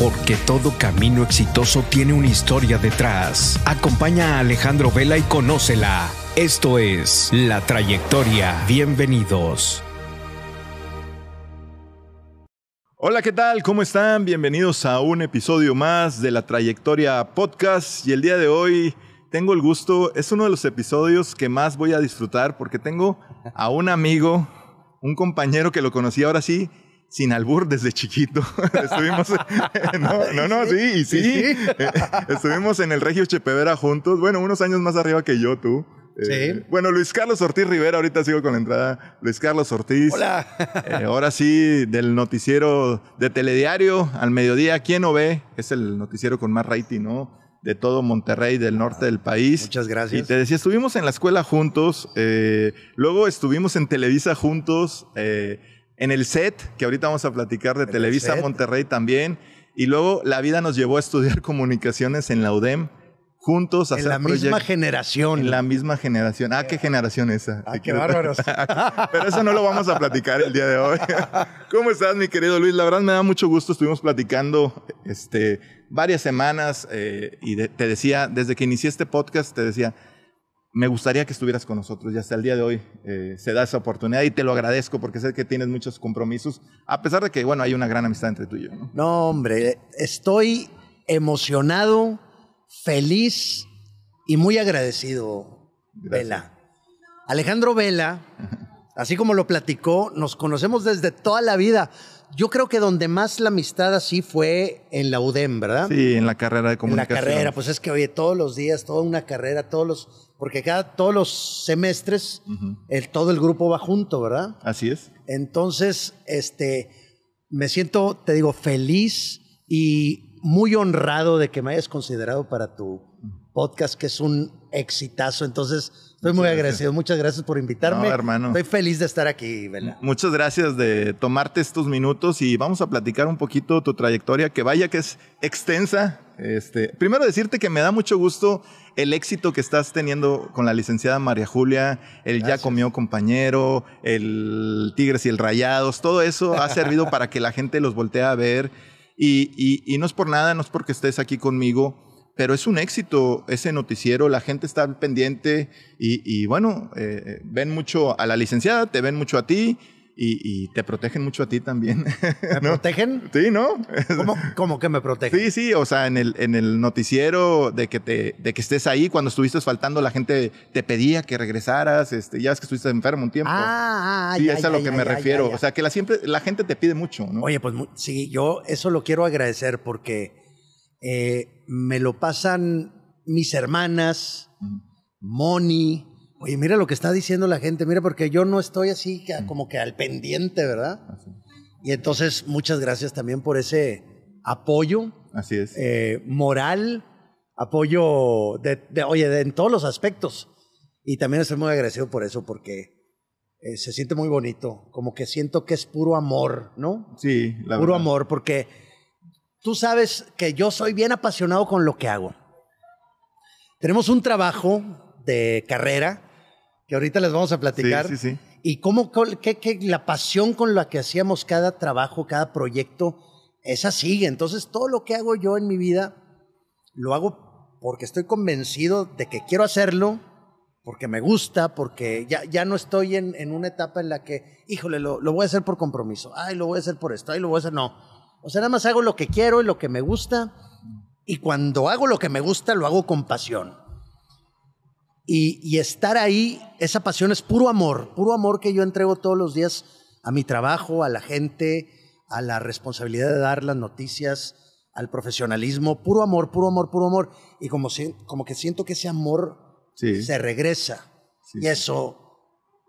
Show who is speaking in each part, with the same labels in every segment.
Speaker 1: porque todo camino exitoso tiene una historia detrás. Acompaña a Alejandro Vela y conócela. Esto es La Trayectoria. Bienvenidos.
Speaker 2: Hola, ¿qué tal? ¿Cómo están? Bienvenidos a un episodio más de La Trayectoria Podcast. Y el día de hoy tengo el gusto, es uno de los episodios que más voy a disfrutar porque tengo a un amigo, un compañero que lo conocí ahora sí sin albur desde chiquito. Estuvimos, no, no, no, sí, y sí. Estuvimos en el Regio Chepevera juntos, bueno, unos años más arriba que yo, tú. Eh,
Speaker 3: Sí.
Speaker 2: bueno, Luis Carlos Ortiz Rivera, ahorita sigo con la entrada. Luis Carlos Ortiz.
Speaker 3: Hola.
Speaker 2: Eh, ahora sí, del noticiero de Telediario al mediodía. ¿Quién no ve? Es el noticiero con más rating, ¿no? De todo Monterrey, del norte del país.
Speaker 3: Muchas gracias.
Speaker 2: Y te decía, estuvimos en la escuela juntos, eh, luego estuvimos en Televisa juntos, eh, en el set, que ahorita vamos a platicar de
Speaker 3: el
Speaker 2: Televisa
Speaker 3: set.
Speaker 2: Monterrey también, y luego la vida nos llevó a estudiar comunicaciones en la UDEM, juntos, a
Speaker 3: En
Speaker 2: hacer
Speaker 3: la misma generación.
Speaker 2: En la misma generación. Ah, ¿qué generación esa?
Speaker 3: Ah, qué bárbaros.
Speaker 2: Pero eso no lo vamos a platicar el día de hoy. ¿Cómo estás, mi querido Luis? La verdad me da mucho gusto. Estuvimos platicando este, varias semanas eh, y de- te decía, desde que inicié este podcast, te decía, me gustaría que estuvieras con nosotros. Y hasta el día de hoy eh, se da esa oportunidad y te lo agradezco porque sé que tienes muchos compromisos, a pesar de que, bueno, hay una gran amistad entre tú y yo. ¿no?
Speaker 3: No, hombre, estoy emocionado, feliz y muy agradecido,
Speaker 2: Gracias.
Speaker 3: Vela. Alejandro Vela, así como lo platicó, nos conocemos desde toda la vida. Yo creo que donde más la amistad así fue en la UDEM, ¿verdad?
Speaker 2: Sí, en la carrera de
Speaker 3: En la
Speaker 2: comunicación.
Speaker 3: carrera, pues es que oye, todos los días, toda una carrera, todos los, porque cada, todos los semestres, el, todo el grupo va junto, ¿verdad?
Speaker 2: Así es.
Speaker 3: Entonces, este, me siento, te digo, feliz y muy honrado de que me hayas considerado para tu podcast, que es un exitazo. Entonces, estoy muy
Speaker 2: gracias.
Speaker 3: agradecido. Muchas gracias por invitarme.
Speaker 2: No, hermano.
Speaker 3: Estoy feliz de estar aquí, Vela.
Speaker 2: Muchas gracias de tomarte estos minutos y vamos a platicar un poquito tu trayectoria, que vaya que es extensa. Este, primero decirte que me da mucho gusto el éxito que estás teniendo con la licenciada María Julia, el ya comió compañero, el Tigres y el Rayados, todo eso ha servido para que la gente los voltee a ver y, y- y no es por nada, no es porque estés aquí conmigo, pero es un éxito ese noticiero, la gente está pendiente y, y bueno, eh, ven mucho a la licenciada, te ven mucho a ti y, y te protegen mucho a ti también.
Speaker 3: ¿Me
Speaker 2: ¿no?
Speaker 3: protegen?
Speaker 2: Sí, ¿no?
Speaker 3: ¿Cómo, cómo que me protegen?
Speaker 2: Sí, sí, o sea, en el, en el noticiero de que, te, de que estés ahí, cuando estuviste faltando, la gente te pedía que regresaras, este, ya es que estuviste enfermo un tiempo.
Speaker 3: Ah, ah,
Speaker 2: sí,
Speaker 3: ya,
Speaker 2: es a
Speaker 3: ya,
Speaker 2: lo
Speaker 3: ya,
Speaker 2: que me refiero. O sea, que la, siempre, la gente te pide mucho, ¿no?
Speaker 3: Oye, pues sí, yo eso lo quiero agradecer porque eh, me lo pasan mis hermanas, Moni. Oye, mira lo que está diciendo la gente, mira, porque yo no estoy así como que al pendiente, ¿verdad? Y entonces, muchas gracias también por ese apoyo
Speaker 2: Así es.
Speaker 3: eh, moral, apoyo de, de- oye, de- en todos los aspectos. Y también estoy muy agradecido por eso, porque eh, se siente muy bonito, como que siento que es puro amor, ¿no?
Speaker 2: sí, la
Speaker 3: puro
Speaker 2: verdad.
Speaker 3: amor, porque tú sabes que yo soy bien apasionado con lo que hago. Tenemos un trabajo de carrera que ahorita les vamos a platicar.
Speaker 2: Sí, sí, sí.
Speaker 3: Y cómo, qué- la pasión con la que hacíamos cada trabajo, cada proyecto, esa sigue. Entonces, todo lo que hago yo en mi vida, lo hago porque estoy convencido de que quiero hacerlo, porque me gusta, porque ya, ya no estoy en, en una etapa en la que, híjole, lo, lo voy a hacer por compromiso, ay, lo voy a hacer por esto, ay, lo voy a hacer, no. O sea, nada más hago lo que quiero y lo que me gusta, y cuando hago lo que me gusta, lo hago con pasión. Y, y estar ahí, esa pasión es puro amor, puro amor que yo entrego todos los días a mi trabajo, a la gente, a la responsabilidad de dar las noticias, al profesionalismo, puro amor, puro amor, puro amor. Y como, si- como que siento que ese amor
Speaker 2: Sí.
Speaker 3: se regresa.
Speaker 2: Sí,
Speaker 3: y eso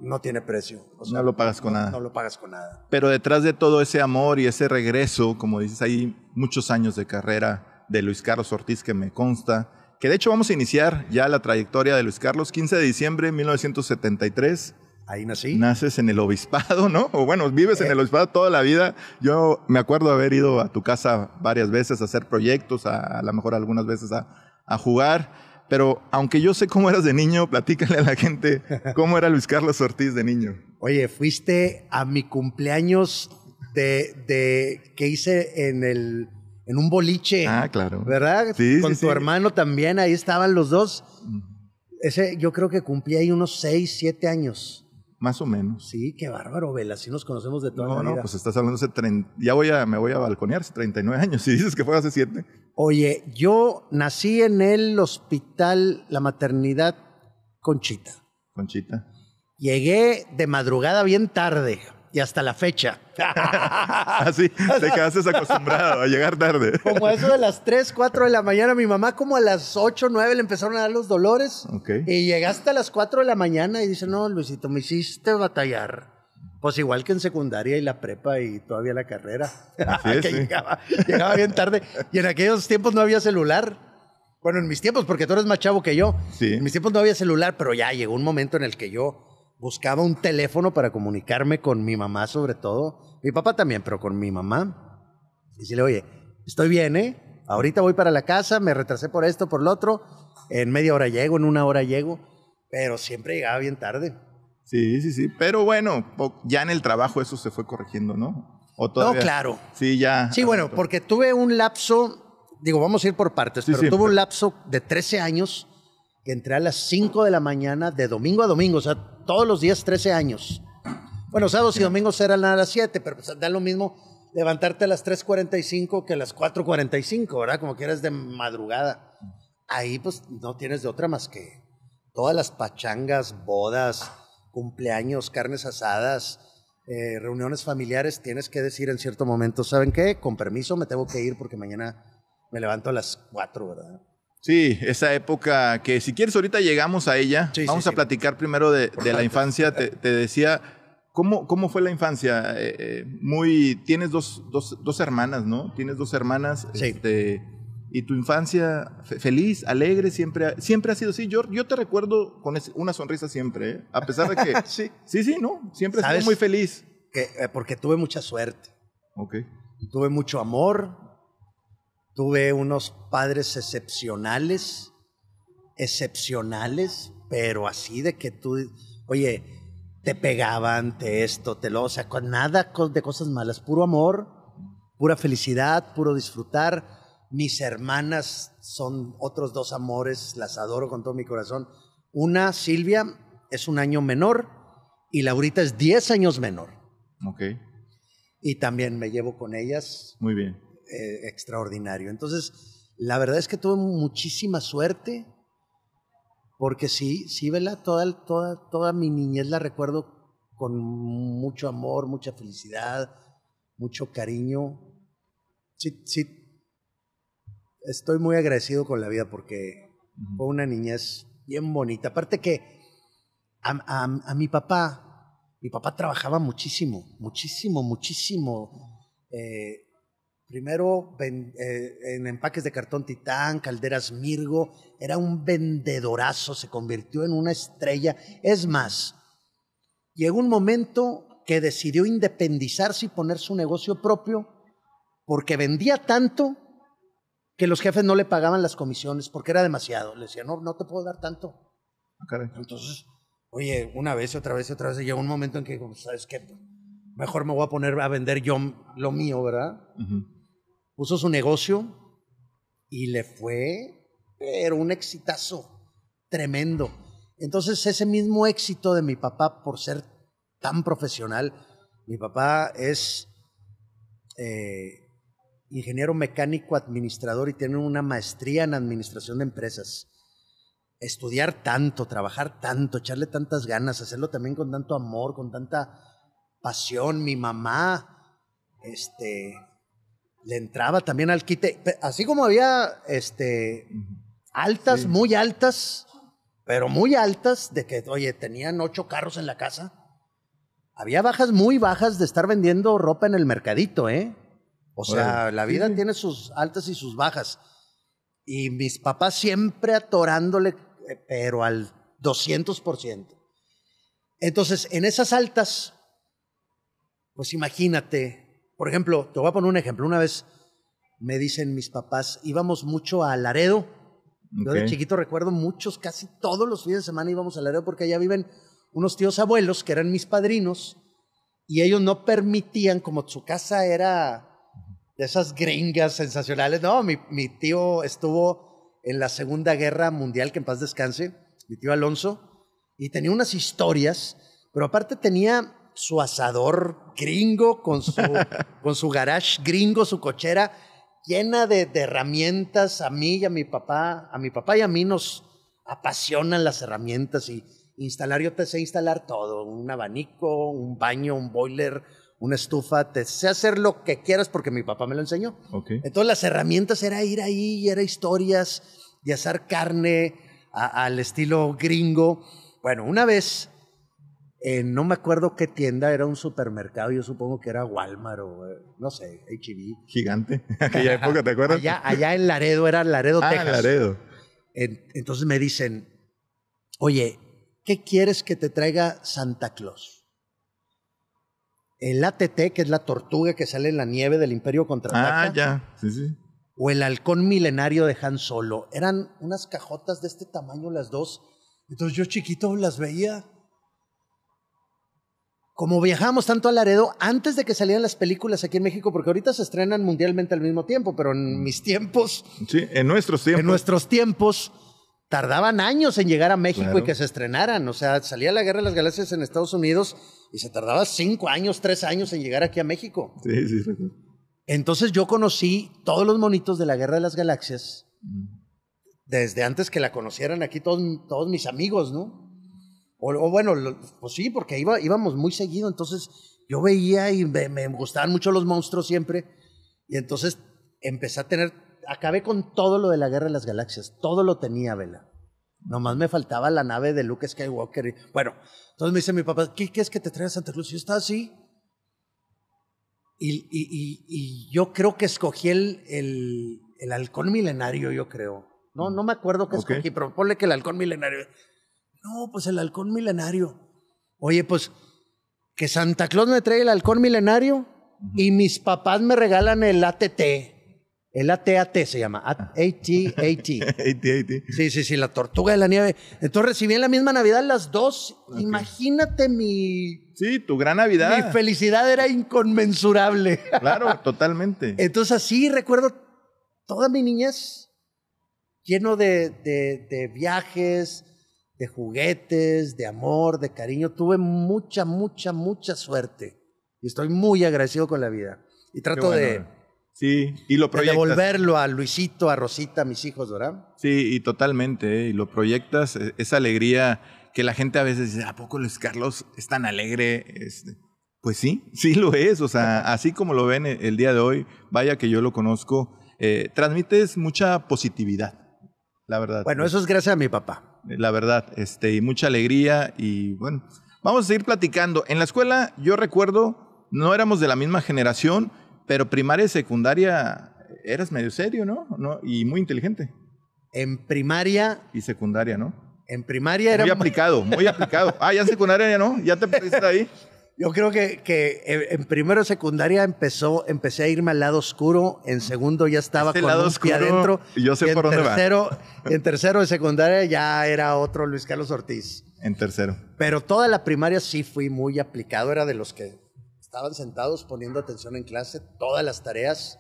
Speaker 3: no tiene precio. O
Speaker 2: No lo pagas con
Speaker 3: no-
Speaker 2: nada.
Speaker 3: No lo pagas con nada.
Speaker 2: Pero detrás de todo ese amor y ese regreso, como dices, hay muchos años de carrera de Luis Carlos Ortiz que me consta. Que de hecho vamos a iniciar ya la trayectoria de Luis Carlos. 15 de diciembre de 1973.
Speaker 3: Ahí nací.
Speaker 2: Naces en el obispado, ¿no? O bueno, vives en el obispado toda la vida. Yo me acuerdo haber ido a tu casa varias veces a hacer proyectos, a, a lo mejor algunas veces a, a jugar. Pero aunque yo sé cómo eras de niño, platícale a la gente cómo era Luis Carlos Ortiz de niño.
Speaker 3: Oye, fuiste a mi cumpleaños de, de que hice en el, en un boliche.
Speaker 2: Ah, claro.
Speaker 3: ¿Verdad?
Speaker 2: Sí,
Speaker 3: Con
Speaker 2: sí,
Speaker 3: tu
Speaker 2: sí.
Speaker 3: hermano también, ahí estaban los dos. Ese, yo creo que cumplí ahí unos 6, 7 años.
Speaker 2: Más o menos.
Speaker 3: Sí, qué bárbaro, Vela. Así nos conocemos de toda
Speaker 2: No,
Speaker 3: la
Speaker 2: no,
Speaker 3: vida.
Speaker 2: pues estás hablando hace 30, ya voy a, me voy a balconear, hace 39 años. Si dices que fue hace 7.
Speaker 3: Oye, yo nací en el hospital, la maternidad Conchita.
Speaker 2: Conchita.
Speaker 3: Llegué de madrugada bien tarde y hasta la fecha.
Speaker 2: Así, te quedaste acostumbrado a llegar tarde.
Speaker 3: Como a eso de las 3, 4 de la mañana, mi mamá como a las 8, 9 le empezaron a dar los dolores.
Speaker 2: Ok.
Speaker 3: Y llegaste a las 4 de la mañana y dice, no, Luisito, me hiciste batallar. Pues igual que en secundaria y la prepa y todavía la carrera.
Speaker 2: Es,
Speaker 3: que
Speaker 2: sí.
Speaker 3: llegaba, llegaba bien tarde. Y en aquellos tiempos no había celular. Bueno, en mis tiempos, porque tú eres más chavo que yo.
Speaker 2: Sí.
Speaker 3: En mis tiempos no había celular, pero ya llegó un momento en el que yo buscaba un teléfono para comunicarme con mi mamá sobre todo. Mi papá también, pero con mi mamá. Y decirle, oye, estoy bien, ¿eh? Ahorita voy para la casa, me retrasé por esto, por lo otro. En media hora llego, en una hora llego. Pero siempre llegaba bien tarde.
Speaker 2: Sí, sí, sí. Pero bueno, ya en el trabajo eso se fue corrigiendo, ¿no? ¿O
Speaker 3: No,
Speaker 2: todavía?
Speaker 3: claro.
Speaker 2: Sí, ya.
Speaker 3: Sí, bueno, porque tuve un lapso, digo, vamos a ir por partes,
Speaker 2: Sí,
Speaker 3: pero
Speaker 2: sí.
Speaker 3: tuve un lapso de 13 años que entré a las 5 de la mañana de domingo a domingo, o sea, todos los días 13 años. Bueno, sábados y domingos eran a las 7, pero pues da lo mismo levantarte a las 3.45 que a las 4.45, ¿verdad? Como que eres de madrugada. Ahí pues no tienes de otra más que todas las pachangas, bodas, cumpleaños, carnes asadas, eh, reuniones familiares, tienes que decir en cierto momento, ¿saben qué? Con permiso me tengo que ir porque mañana me levanto a las 4, ¿verdad?
Speaker 2: Sí, esa época que si quieres ahorita llegamos a ella.
Speaker 3: Sí,
Speaker 2: Vamos
Speaker 3: sí.
Speaker 2: a platicar primero de, de la infancia. Te, te decía, ¿cómo, ¿cómo fue la infancia? Eh, eh, muy, tienes dos, dos, dos hermanas, ¿no? Tienes dos hermanas.
Speaker 3: Sí.
Speaker 2: este, y tu infancia fe- feliz, alegre, siempre, ha- siempre ha sido así. Yo, yo te recuerdo con una sonrisa siempre, ¿eh? A pesar de que...
Speaker 3: Sí.
Speaker 2: Sí, sí, ¿no? Siempre
Speaker 3: ¿Sabes?
Speaker 2: muy feliz.
Speaker 3: Que, eh, porque tuve mucha suerte,
Speaker 2: Ok.
Speaker 3: tuve mucho amor, tuve unos padres excepcionales, excepcionales, pero así de que tú, oye, te pegaban, te esto, te lo, o sea, con nada de cosas malas, puro amor, pura felicidad, puro disfrutar. Mis hermanas son otros dos amores, las adoro con todo mi corazón. Una, Silvia, es un año menor y Laurita es 10 años menor.
Speaker 2: Ok.
Speaker 3: Y también me llevo con ellas
Speaker 2: Muy bien.
Speaker 3: eh, extraordinario. Entonces, la verdad es que tuve muchísima suerte, porque sí, sí, Vela, toda, toda, toda mi niñez la recuerdo con mucho amor, mucha felicidad, mucho cariño. Sí, sí, estoy muy agradecido con la vida porque fue una niñez bien bonita. Aparte que a, a- a mi papá, mi papá trabajaba muchísimo, muchísimo, muchísimo. Eh, primero ven- eh, en empaques de cartón titán, calderas Mirgo, era un vendedorazo, se convirtió en una estrella. Es más, llegó un momento que decidió independizarse y poner su negocio propio porque vendía tanto que los jefes no le pagaban las comisiones porque era demasiado. Le decían, no, no te puedo dar tanto.
Speaker 2: Ah, caray.
Speaker 3: Entonces, oye, una vez otra vez otra vez, llegó un momento en que, digo, ¿sabes qué? Mejor me voy a poner a vender yo lo mío, ¿verdad?
Speaker 2: Ujú.
Speaker 3: Puso su negocio y le fue, pero un exitazo tremendo. Entonces, ese mismo éxito de mi papá por ser tan profesional, mi papá es eh, ingeniero mecánico administrador y tiene una maestría en administración de empresas estudiar tanto, trabajar tanto, echarle tantas ganas, hacerlo también con tanto amor, con tanta pasión. Mi mamá, este, le entraba también al quite, así como había, este, altas,
Speaker 2: Sí.
Speaker 3: muy altas, pero muy altas, de que, oye, tenían ocho carros en la casa. Había bajas muy bajas de estar vendiendo ropa en el mercadito, ¿eh? O sea,
Speaker 2: Órale.
Speaker 3: la vida
Speaker 2: sí.
Speaker 3: tiene sus altas y sus bajas. Y mis papás siempre atorándole, eh, pero al 200%. Entonces, en esas altas, pues imagínate, por ejemplo, te voy a poner un ejemplo. Una vez me dicen mis papás, íbamos mucho a Laredo. Yo de chiquito recuerdo muchos, casi todos los fines de semana íbamos a Laredo porque allá viven unos tíos abuelos que eran mis padrinos y ellos no permitían, como su casa era de esas gringas sensacionales. No, mi, mi tío estuvo en la Segunda Guerra Mundial, que en paz descanse, mi tío Alonso, y tenía unas historias, pero aparte tenía su asador gringo con su, con su garage gringo, su cochera llena de, de herramientas. A mí y a mi papá, a mi papá y a mí nos apasionan las herramientas y instalar, yo te sé instalar todo, un abanico, un baño, un boiler, una estufa, te sé hacer lo que quieras porque mi papá me lo enseñó. Entonces las herramientas era ir ahí, y era historias de asar carne a- al estilo gringo. Bueno, una vez, eh, no me acuerdo qué tienda, era un supermercado, yo supongo que era Walmart o eh, no sé, HB.
Speaker 2: Gigante. Aquella época, ¿te acuerdas?
Speaker 3: Allá, allá en Laredo, era Laredo,
Speaker 2: ah,
Speaker 3: Texas.
Speaker 2: Laredo.
Speaker 3: En- entonces me dicen, oye, ¿qué quieres que te traiga Santa Claus? El ATT, que es la tortuga que sale en la nieve del Imperio Contraataca,
Speaker 2: Ah, ya. Sí, sí.
Speaker 3: o el halcón milenario de Han Solo. Eran unas cajotas de este tamaño las dos. Entonces yo chiquito las veía. Como viajábamos tanto a Laredo, antes de que salieran las películas aquí en México, porque ahorita se estrenan mundialmente al mismo tiempo, pero en mis tiempos,
Speaker 2: Sí, en nuestros tiempos.
Speaker 3: en nuestros tiempos, tardaban años en llegar a México
Speaker 2: Claro.
Speaker 3: y que se estrenaran. O sea, salía la Guerra de las Galaxias en Estados Unidos y se tardaba cinco años, tres años en llegar aquí a México.
Speaker 2: Sí, sí, recuerdo.
Speaker 3: Entonces yo conocí todos los monitos de la Guerra de las Galaxias desde antes que la conocieran aquí todos, todos mis amigos, ¿no? O, o bueno, lo- pues sí, porque iba, íbamos muy seguido, entonces yo veía y me, me gustaban mucho los monstruos siempre, y entonces empecé a tener, acabé con todo lo de la Guerra de las Galaxias, todo lo tenía, Vela. Nomás me faltaba la nave de Luke Skywalker. y- bueno, entonces me dice mi papá, ¿qué, qué es que te trae a Santa Cruz? Y yo estaba así. Y, y- y- y yo creo que escogí el, el, el halcón milenario, yo creo. No, no me acuerdo qué escogí, pero ponle que el halcón milenario. No, pues el halcón milenario. Oye, pues que Santa Claus me trae el halcón milenario y mis papás me regalan el ATT. El ATAT se llama, AT-AT.
Speaker 2: AT-AT.
Speaker 3: Sí, sí, sí, la tortuga de la nieve. Entonces recibí en la misma Navidad las dos. Imagínate mi,
Speaker 2: Sí, tu gran Navidad.
Speaker 3: mi felicidad era inconmensurable.
Speaker 2: Claro, totalmente.
Speaker 3: Entonces así recuerdo toda mi niñez lleno de, de- de viajes, de juguetes, de amor, de cariño. Tuve mucha, mucha, mucha suerte. Y estoy muy agradecido con la vida. Y trato
Speaker 2: bueno.
Speaker 3: de,
Speaker 2: Sí, y lo
Speaker 3: de
Speaker 2: proyectas.
Speaker 3: devolverlo a Luisito, a Rosita, a mis hijos, ¿verdad?
Speaker 2: Sí, y totalmente, ¿eh? y lo proyectas, eh, esa alegría que la gente a veces dice, ¿a poco Luis Carlos es tan alegre? Este, Pues sí, sí lo es, o sea, así como lo ven el, el día de hoy, vaya que yo lo conozco, eh, transmites mucha positividad, la verdad.
Speaker 3: Bueno, eso es gracias a mi papá.
Speaker 2: La verdad, este, y mucha alegría y bueno, vamos a seguir platicando. En la escuela, yo recuerdo, no éramos de la misma generación, pero primaria y secundaria eras medio serio, ¿no? ¿No? Y muy inteligente.
Speaker 3: En primaria,
Speaker 2: Y secundaria, ¿no?
Speaker 3: en primaria era...
Speaker 2: Muy aplicado, muy aplicado. Ah, ya en secundaria ya no, ya te perdiste ahí.
Speaker 3: Yo creo que, que en primero secundaria empezó, empecé a irme al lado oscuro, en segundo ya estaba
Speaker 2: Ese
Speaker 3: con
Speaker 2: lado
Speaker 3: un pie
Speaker 2: oscuro,
Speaker 3: adentro.
Speaker 2: yo sé
Speaker 3: y
Speaker 2: por dónde va.
Speaker 3: tercero, y en tercero de secundaria ya era otro Luis Carlos Ortiz.
Speaker 2: En tercero.
Speaker 3: Pero toda la primaria sí fui muy aplicado, era de los que estaban sentados poniendo atención en clase, todas las tareas,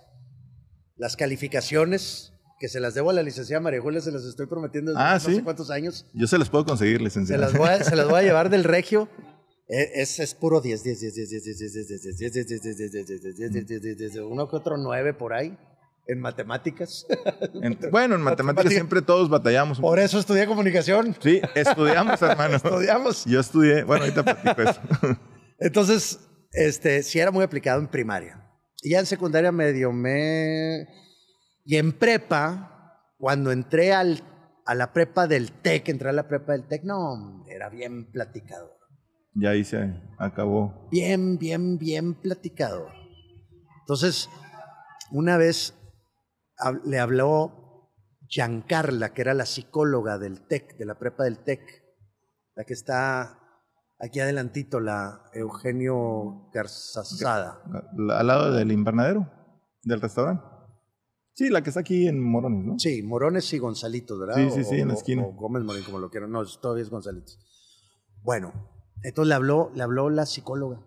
Speaker 3: las calificaciones, que se las debo a la licenciada María Julia, se las estoy prometiendo desde
Speaker 2: Ah,
Speaker 3: no
Speaker 2: ¿sí?
Speaker 3: sé cuántos años.
Speaker 2: Yo se los puedo conseguir,
Speaker 3: Se
Speaker 2: licenciado.
Speaker 3: las voy a, se las voy a llevar del regio. Eh, Es, es puro 10, 10, 10, 10, 10, 10, 10, 10, 10, 10, 10, 10, 10, 10, 10, 10, 10, 10, 10, 10, 10, uno que otro 9 por ahí, en matemáticas.
Speaker 2: En- bueno, en matemáticas siempre todos batallamos.
Speaker 3: Por eso estudié comunicación.
Speaker 2: Sí, estudiamos, hermano.
Speaker 3: Estudiamos.
Speaker 2: Yo estudié, bueno, ahorita platico eso.
Speaker 3: Entonces, este, sí era muy aplicado en primaria. Y ya en secundaria medio me... Y en prepa, cuando entré al, a la prepa del TEC, entré a la prepa del TEC, no, era bien platicador.
Speaker 2: Ya ahí se acabó.
Speaker 3: Bien, bien, bien platicador. Entonces, una vez le habló Giancarla, que era la psicóloga del TEC, de la prepa del TEC, la que está aquí adelantito, la Eugenio Garzazada.
Speaker 2: Al lado del invernadero, del restaurante. Sí, la que está aquí en Morones, ¿no?
Speaker 3: Sí, Morones y Gonzalitos, ¿verdad?
Speaker 2: Sí, sí, sí, en la esquina.
Speaker 3: O Gómez Morín, como lo quieran. No, todavía es Gonzalitos. Bueno, entonces le habló, le habló la psicóloga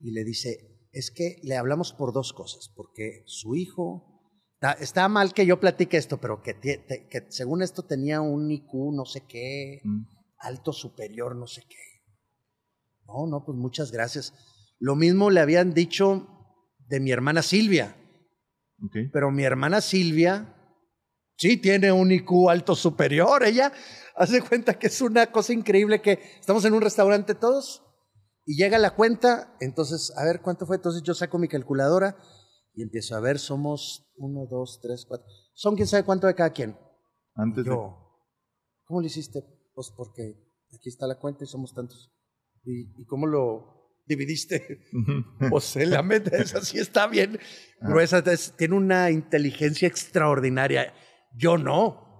Speaker 3: y le dice, es que le hablamos por dos cosas, porque su hijo, está, está mal que yo platique esto, pero que, que según esto tenía un IQ no sé qué,
Speaker 2: Mm.
Speaker 3: Alto superior no sé qué. No, no, pues muchas gracias. Lo mismo le habían dicho de mi hermana Silvia,
Speaker 2: Ok.
Speaker 3: pero mi hermana Silvia sí tiene un IQ alto superior. Ella hace cuenta que es una cosa increíble que estamos en un restaurante todos y llega la cuenta. Entonces, a ver cuánto fue. Entonces yo saco mi calculadora y empiezo a ver, somos uno, dos, tres, cuatro. Son quién sabe cuánto de cada quien.
Speaker 2: Antes de...
Speaker 3: Yo, ¿cómo lo hiciste? Pues porque aquí está la cuenta y somos tantos. ¿Y, y cómo lo dividiste? Pues la mente esa sí está bien gruesa, es- tiene una inteligencia extraordinaria. Yo no.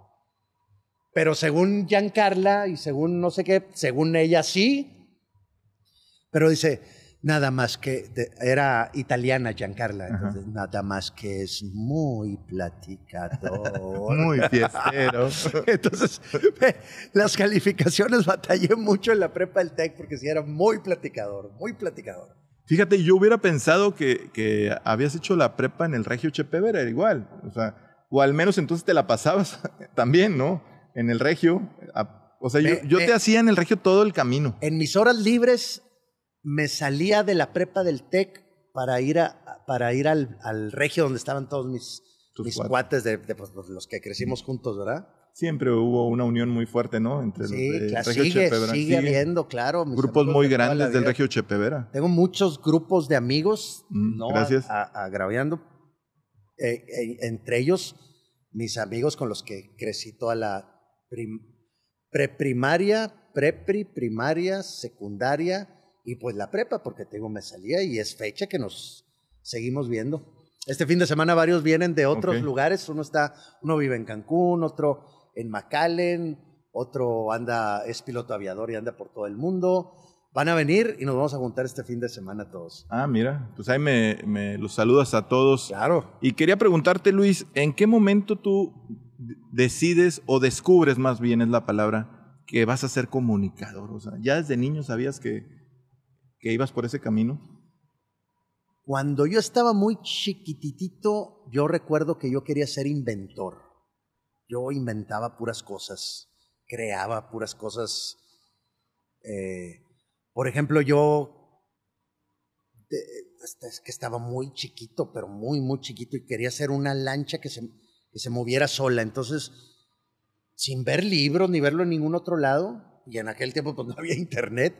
Speaker 3: Pero según Giancarla y según no sé qué, según ella sí. Pero dice, nada más que, de- era italiana Giancarla, entonces nada más que es muy platicador.
Speaker 2: Muy fiestero.
Speaker 3: Entonces, las calificaciones batallé mucho en la prepa del TEC porque sí era muy platicador, muy platicador.
Speaker 2: Fíjate, yo hubiera pensado que, que habías hecho la prepa en el Regio Chepevera, era igual. O sea, o al menos entonces te la pasabas también, ¿no? En el Regio. A- O sea, yo, yo te hacía en el Regio todo el camino.
Speaker 3: En mis horas libres me salía de la prepa del TEC para ir, a, para ir al, al regio donde estaban todos mis,
Speaker 2: Tus
Speaker 3: mis
Speaker 2: cuates.
Speaker 3: cuates de, de, pues, pues, los que crecimos juntos, ¿verdad?
Speaker 2: Siempre hubo una unión muy fuerte, ¿no? Entre
Speaker 3: Sí,
Speaker 2: los de
Speaker 3: claro,
Speaker 2: Regio
Speaker 3: sigue,
Speaker 2: Chepevera.
Speaker 3: sigue habiendo, claro.
Speaker 2: Grupos muy
Speaker 3: de
Speaker 2: grandes del. Regio Chepevera.
Speaker 3: Tengo muchos grupos de amigos,
Speaker 2: Mm,
Speaker 3: no
Speaker 2: gracias.
Speaker 3: A, a- agraviando. Eh, eh, entre ellos, mis amigos con los que crecí toda la prim- preprimaria, prepri, primaria, secundaria y pues la prepa, porque tengo me salía y es fecha que nos seguimos viendo. Este fin de semana varios vienen de otros lugares. Uno está, uno vive en Cancún, otro en McAllen, otro anda, es piloto aviador y anda por todo el mundo. Van a venir y nos vamos a juntar este fin de semana todos.
Speaker 2: Ah, mira, pues ahí me, me los saludas a todos.
Speaker 3: Claro.
Speaker 2: Y quería preguntarte, Luis, ¿en qué momento tú decides o descubres más bien es la palabra que vas a ser comunicador? O sea, ¿ya desde niño sabías que, que ibas por ese camino?
Speaker 3: Cuando yo estaba muy chiquititito, yo recuerdo que yo quería ser inventor. Yo inventaba puras cosas, creaba puras cosas. Eh, por ejemplo, yo este, es que estaba muy chiquito, pero muy, muy chiquito y quería hacer una lancha que se, que se moviera sola. Entonces, sin ver libros ni verlo en ningún otro lado, y en aquel tiempo pues no había internet,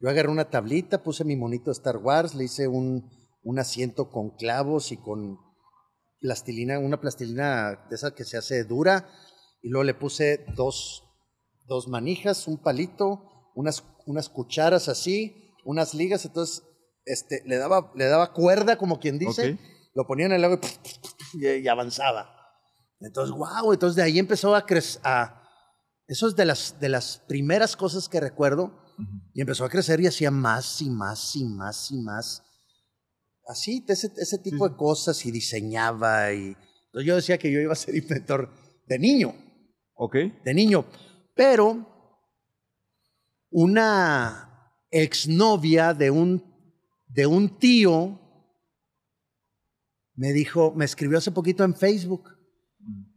Speaker 3: yo agarré una tablita, puse mi monito Star Wars, le hice un, un asiento con clavos y con plastilina, una plastilina de esa que se hace dura, y luego le puse dos, dos manijas, un palito, unas, unas cucharas así, unas ligas, entonces este, le, daba, le daba cuerda, como quien dice,
Speaker 2: Ok.
Speaker 3: lo ponía en el agua y, y avanzaba. Entonces, wow, entonces de ahí empezó a crecer, eso es de las, de las primeras cosas que recuerdo, y empezó a crecer y hacía más y más y más y más. Así, ese, ese tipo de cosas y diseñaba. Y, entonces yo decía que yo iba a ser inventor de niño,
Speaker 2: ¿Ok?
Speaker 3: de niño. Pero una exnovia de un, de un tío me dijo, me escribió hace poquito en Facebook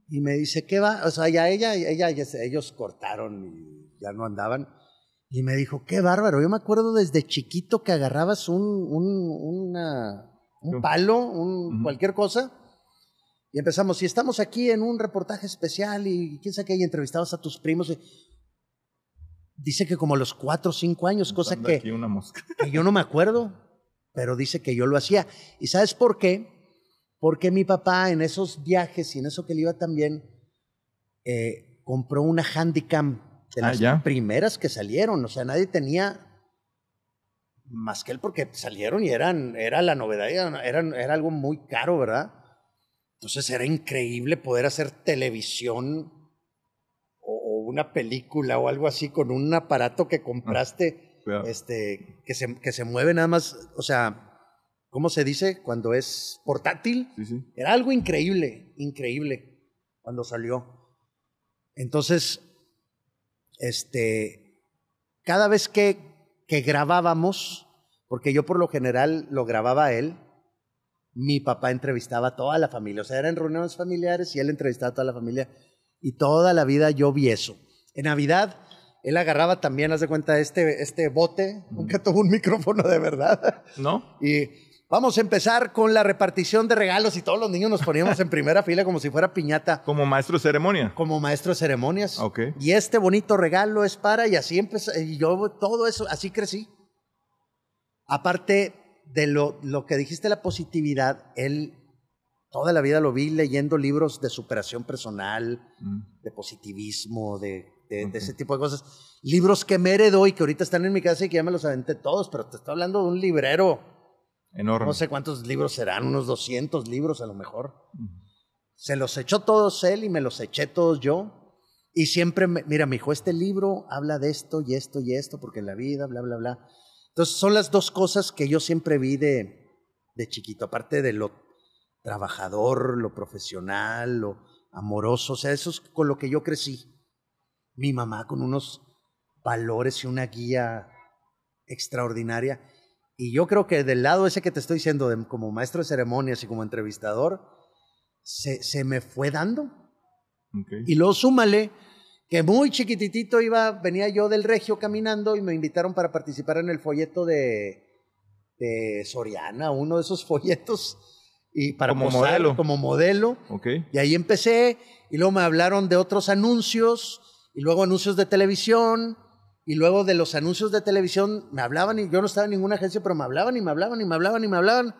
Speaker 3: y me dice, ¿qué va? O sea, ya ella, ella, ellos cortaron y ya no andaban. Y me dijo, qué bárbaro. Yo me acuerdo desde chiquito que agarrabas un, un, una- un palo, un,
Speaker 2: Ujú.
Speaker 3: cualquier cosa. Y empezamos, y estamos aquí en un reportaje especial y quién sabe qué, y entrevistabas a tus primos. y- Dice que como a los cuatro o cinco años, cosa que,
Speaker 2: Aquí una mosca.
Speaker 3: que yo no me acuerdo, pero dice que yo lo hacía. ¿Y sabes por qué? Porque mi papá en esos viajes y en eso que le iba también, eh, compró una Handycam de
Speaker 2: Ah,
Speaker 3: las
Speaker 2: ya.
Speaker 3: primeras que salieron. O sea, nadie tenía más que él porque salieron y eran, era la novedad, eran, era algo muy caro, ¿verdad? Entonces era increíble poder hacer televisión o, o una película o algo así con un aparato que compraste
Speaker 2: Cuidado.
Speaker 3: este, que, se, que se mueve nada más, o sea, ¿cómo se dice? Cuando es portátil.
Speaker 2: Sí, sí.
Speaker 3: Era algo increíble, increíble cuando salió. Entonces, este, cada vez que, que grabábamos, porque yo por lo general lo grababa él. Mi papá entrevistaba a toda la familia, o sea, eran reuniones familiares y él entrevistaba a toda la familia. Y toda la vida yo vi eso. En Navidad, él agarraba también, haz de cuenta, este, este bote, nunca tuvo un micrófono de verdad.
Speaker 2: ¿No?
Speaker 3: Y vamos a empezar con la repartición de regalos y todos los niños nos poníamos en primera fila como si fuera piñata,
Speaker 2: Como maestro de ceremonia.
Speaker 3: como maestro de ceremonias.
Speaker 2: Ok.
Speaker 3: Y este bonito regalo es para, y así empecé, y yo todo eso, así crecí. Aparte de lo, lo que dijiste, la positividad, él toda la vida lo vi leyendo libros de superación personal,
Speaker 2: Mm.
Speaker 3: de positivismo, de, de- de
Speaker 2: Ok.
Speaker 3: ese tipo de cosas. Libros que me heredó y que ahorita están en mi casa y que ya me los aventé todos, pero te estoy hablando de un librero.
Speaker 2: Enorme.
Speaker 3: No sé cuántos libros serán, unos 200 libros a lo mejor. Se los echó todos él y me los eché todos yo. Y siempre, me, mira, me dijo, este libro habla de esto y esto y esto, porque en la vida, bla, bla, bla. Entonces son las dos cosas que yo siempre vi de, de chiquito, aparte de lo trabajador, lo profesional, lo amoroso, o sea, eso es con lo que yo crecí. Mi mamá con unos valores y una guía extraordinaria. Y yo creo que del lado ese que te estoy diciendo, de- como maestro de ceremonias y como entrevistador, se, se me fue dando.
Speaker 2: Ok.
Speaker 3: Y luego súmale que muy chiquititito iba, venía yo del Regio caminando y me invitaron para participar en el folleto de, de Soriana, uno de esos folletos, y para
Speaker 2: Como
Speaker 3: posar
Speaker 2: modelo.
Speaker 3: como modelo.
Speaker 2: Ok.
Speaker 3: Y ahí empecé, y luego me hablaron de otros anuncios, y luego anuncios de televisión, y luego de los anuncios de televisión me hablaban, y yo no estaba en ninguna agencia, pero me hablaban y me hablaban y me hablaban y me hablaban.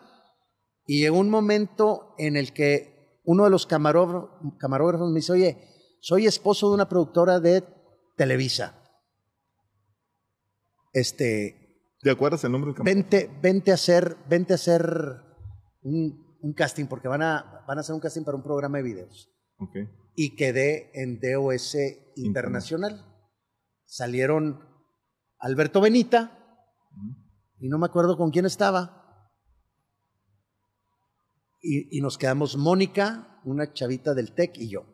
Speaker 3: Y llegó un momento en el que uno de los camarógrafos, me dice, oye, soy esposo de una productora de Televisa. Este,
Speaker 2: ¿Te acuerdas el nombre del campo?
Speaker 3: vente, vente a hacer, vente a hacer un, un casting, porque van a, van a hacer un casting para un programa de videos.
Speaker 2: Ok.
Speaker 3: Y quedé en DOS Internacional. Salieron Alberto Benita, y no me acuerdo con quién estaba. Y, nos quedamos Mónica, una chavita del TEC y yo.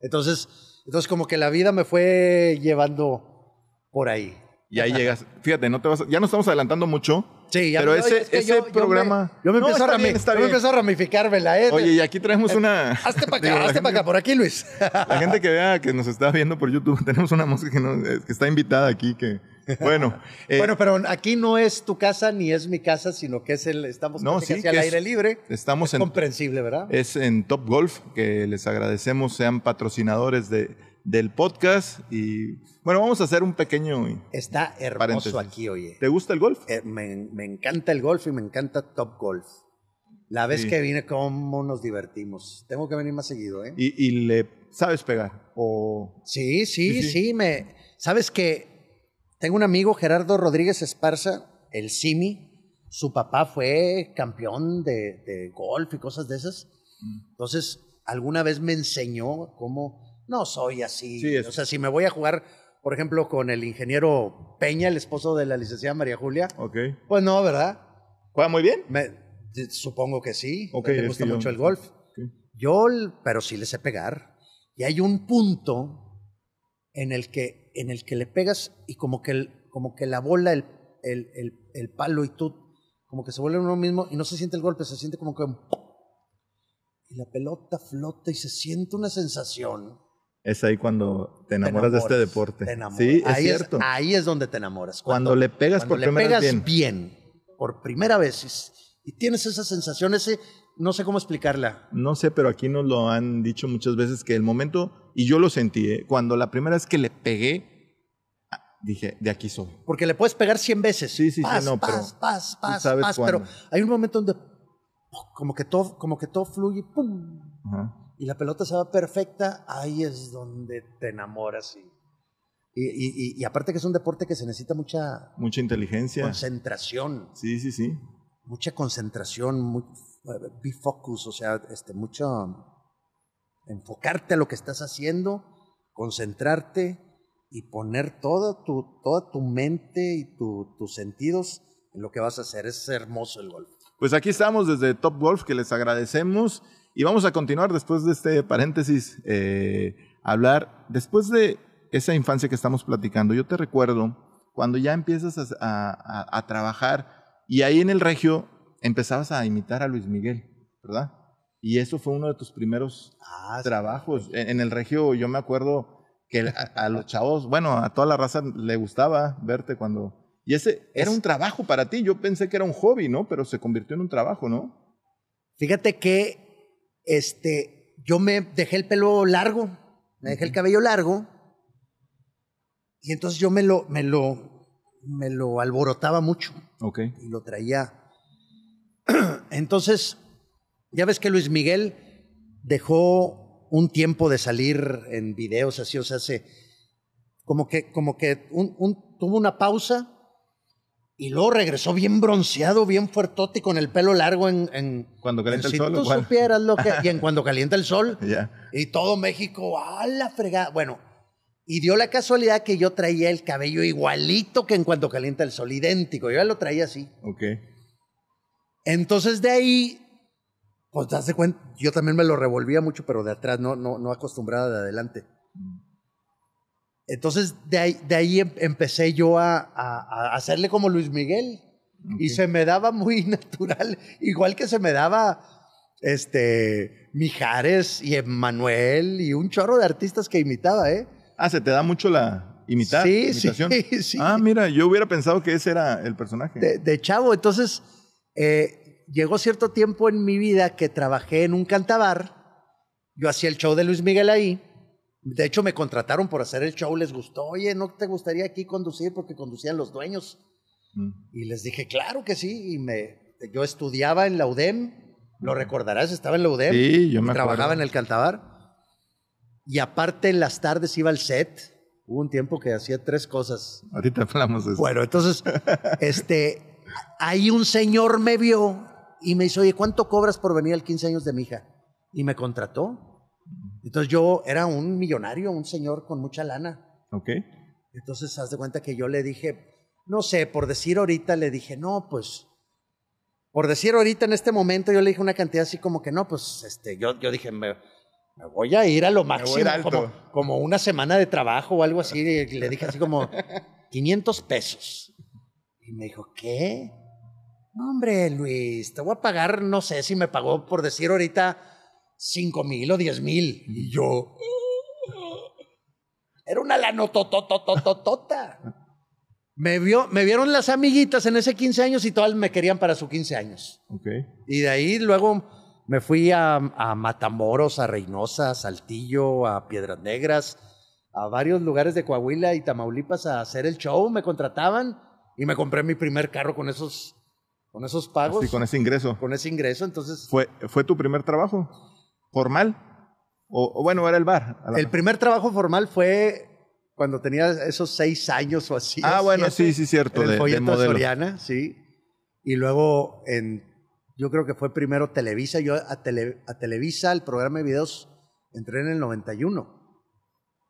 Speaker 3: Entonces, entonces como que la vida me fue llevando por ahí.
Speaker 2: Y ahí llegas. Fíjate, no te vas a- ya nos estamos adelantando mucho.
Speaker 3: Sí, ya
Speaker 2: Pero
Speaker 3: me-
Speaker 2: ese,
Speaker 3: es que
Speaker 2: ese
Speaker 3: yo- yo me-
Speaker 2: programa.
Speaker 3: Yo me,
Speaker 2: No,
Speaker 3: empiezo, a
Speaker 2: bien,
Speaker 3: yo me empiezo a ramificarme la E.
Speaker 2: Oye, y aquí traemos una.
Speaker 3: hazte para
Speaker 2: Digo,
Speaker 3: acá,
Speaker 2: la
Speaker 3: hazte para acá, por aquí, Luis.
Speaker 2: La gente que vea que nos está viendo por YouTube, tenemos una música que, no- eh, que está invitada aquí. Que, bueno, eh,
Speaker 3: bueno, pero aquí no es tu casa ni es mi casa, sino que es el, estamos
Speaker 2: No, sí, que es-
Speaker 3: aire libre.
Speaker 2: estamos
Speaker 3: Es
Speaker 2: en,
Speaker 3: comprensible, ¿verdad?
Speaker 2: es en Top Golf, que les agradecemos, sean patrocinadores de, del podcast. Y bueno, vamos a hacer un pequeño.
Speaker 3: Está hermoso
Speaker 2: paréntesis.
Speaker 3: aquí, oye.
Speaker 2: ¿Te gusta el golf?
Speaker 3: Eh, me, me encanta el golf y me encanta Top Golf. La vez
Speaker 2: Sí.
Speaker 3: que vine, cómo nos divertimos. Tengo que venir más seguido, ¿eh?
Speaker 2: Y, y le sabes pegar. O.
Speaker 3: Sí, sí,
Speaker 2: Sí, sí.
Speaker 3: sí, me... ¿Sabes que Tengo un amigo, Gerardo Rodríguez Esparza, el Simi. Su papá fue campeón de, de golf y cosas de esas.
Speaker 2: Mm.
Speaker 3: Entonces, alguna vez me enseñó cómo... No soy así.
Speaker 2: Sí, es-
Speaker 3: O sea, si me voy a jugar, por ejemplo, con el ingeniero Peña, el esposo de la licenciada María Julia,
Speaker 2: Ok.
Speaker 3: pues no, ¿verdad?
Speaker 2: ¿Juega muy bien?
Speaker 3: Me- supongo que sí.
Speaker 2: Ok,
Speaker 3: me
Speaker 2: es
Speaker 3: gusta
Speaker 2: yo-
Speaker 3: mucho el golf. Yo, pero sí le sé pegar. Y hay un punto en el que, en el que le pegas y como que, el- como que la bola, el, el, el- el palo y tú, como que se vuelve uno mismo y no se siente el golpe, se siente como que... un Y la pelota flota y se siente una sensación.
Speaker 2: Es ahí cuando te
Speaker 3: Te
Speaker 2: enamoras, de este deporte.
Speaker 3: te enamoras.
Speaker 2: Sí, es
Speaker 3: ahí
Speaker 2: cierto.
Speaker 3: ahí es donde te enamoras.
Speaker 2: Cuando le pegas
Speaker 3: cuando
Speaker 2: por
Speaker 3: le
Speaker 2: primera vez bien.
Speaker 3: bien, por primera vez, y tienes esa sensación, ese, no sé cómo explicarla.
Speaker 2: No sé, pero aquí nos lo han dicho muchas veces que el momento, y yo lo sentí, ¿eh? cuando la primera vez que le pegué, ah, dije, de aquí soy.
Speaker 3: Porque le puedes pegar 100 veces.
Speaker 2: Sí, sí, sí,
Speaker 3: paz,
Speaker 2: no, pero
Speaker 3: paz, paz, paz,
Speaker 2: sabes
Speaker 3: paz, pero hay un momento donde como que todo, como que todo fluye, ¡pum!
Speaker 2: Ajá.
Speaker 3: Y la pelota se va perfecta, ahí es donde te enamoras. Y, y, y- y aparte que es un deporte que se necesita mucha
Speaker 2: Mucha inteligencia.
Speaker 3: concentración,
Speaker 2: Sí, sí, sí.
Speaker 3: mucha concentración, muy, be focus, o sea, este, mucho enfocarte a lo que estás haciendo, concentrarte y poner toda tu, toda tu mente y tu- tus sentidos en lo que vas a hacer. Es hermoso el golf.
Speaker 2: Pues aquí estamos desde Top Golf, que les agradecemos. Y vamos a continuar después de este paréntesis, eh, hablar, después de esa infancia que estamos platicando, yo te recuerdo, cuando ya empiezas a, a- a trabajar Y ahí en el Regio empezabas a imitar a Luis Miguel, ¿verdad? Y eso fue uno de tus primeros
Speaker 3: Ah, sí.
Speaker 2: trabajos. En, en el Regio yo me acuerdo que a, a los chavos, bueno, a toda la raza le gustaba verte cuando... Y ese era un trabajo para ti. Yo pensé que era un hobby, ¿no? Pero se convirtió en un trabajo, ¿no?
Speaker 3: Fíjate que este, yo me dejé el pelo largo, me dejé el cabello largo, y entonces yo me lo, me lo, me lo alborotaba mucho
Speaker 2: Ok.
Speaker 3: y lo traía. Entonces, ya ves que Luis Miguel dejó un tiempo de salir en videos así, o sea, se, como que, como que un- un- tuvo una pausa y luego regresó bien bronceado, bien fuertote y con el pelo largo en, en,
Speaker 2: Cuando calienta
Speaker 3: en
Speaker 2: el
Speaker 3: si
Speaker 2: sol.
Speaker 3: tú supieras lo que, y en cuando calienta el sol,
Speaker 2: Ya.
Speaker 3: y todo México, a la fregada. Bueno, y dio la casualidad que yo traía el cabello igualito que en cuando calienta el sol, idéntico. Yo ya lo traía así.
Speaker 2: Ok.
Speaker 3: Entonces de ahí, pues das de cuenta, yo también me lo revolvía mucho, pero de atrás, no, no, no acostumbrada de adelante. Entonces de ahí, de ahí em- empecé yo a, a- a hacerle como Luis Miguel. Y se me daba muy natural, igual que se me daba este Mijares y Emanuel y un chorro de artistas que imitaba, ¿eh?
Speaker 2: Ah, se te da mucho la imitar.
Speaker 3: Sí,
Speaker 2: imitación.
Speaker 3: sí, sí.
Speaker 2: Ah, mira, yo hubiera pensado que ese era el personaje.
Speaker 3: de, de chavo. Entonces, eh, llegó cierto tiempo en mi vida que trabajé en un cantabar. Yo hacía el show de Luis Miguel ahí. De hecho, me contrataron por hacer el show. Les gustó. Oye, ¿no te gustaría aquí conducir? Porque conducían los dueños.
Speaker 2: Mm.
Speaker 3: Y les dije, claro que sí. Y me, yo estudiaba en la UDEM. Lo recordarás, estaba en la UDEM.
Speaker 2: Sí, yo me
Speaker 3: trabajaba
Speaker 2: acuerdo.
Speaker 3: en el cantabar. Y aparte, en las tardes iba al set. Hubo un tiempo que hacía tres cosas.
Speaker 2: Ahorita hablamos de eso.
Speaker 3: Bueno, entonces, este, ahí un señor me vio y me dice, oye, ¿cuánto cobras por venir al 15 años de mi hija? Y me contrató. Entonces yo era un millonario, un señor con mucha lana.
Speaker 2: Ok.
Speaker 3: Entonces, haz de cuenta que yo le dije, no sé, por decir ahorita, le dije, no, pues, por decir ahorita en este momento, yo le dije una cantidad así como que no, pues, este, yo, yo dije, me, me voy a ir a lo máximo, como, como una semana de trabajo o algo así, y le dije así como 500 pesos. Y me dijo, ¿qué? No, hombre, Luis, te voy a pagar, no sé si me pagó por decir ahorita 5 mil o 10 mil. Y yo, era una lanotototototota. Me, vio, me vieron las amiguitas en ese 15 años y todas me querían para su 15 años. Y de ahí luego me fui a, a Matamoros, a Reynosa, a Saltillo, a Piedras Negras, a varios lugares de Coahuila y Tamaulipas a hacer el show. Me contrataban y me compré mi primer carro con esos, con esos pagos,
Speaker 2: Así, con ese ingreso.
Speaker 3: con ese ingreso. Entonces,
Speaker 2: ¿Fue, ¿Fue tu primer trabajo? ¿Formal? O, o bueno, era el bar.
Speaker 3: el primer trabajo formal fue cuando tenía esos seis años o así.
Speaker 2: Ah, bueno,
Speaker 3: siete.
Speaker 2: sí, sí, cierto.
Speaker 3: en el
Speaker 2: de,
Speaker 3: folleto de. Soriana, sí. Y luego en, yo creo que fue primero Televisa. Yo a, Tele- a Televisa, el programa de videos, entré en el 91.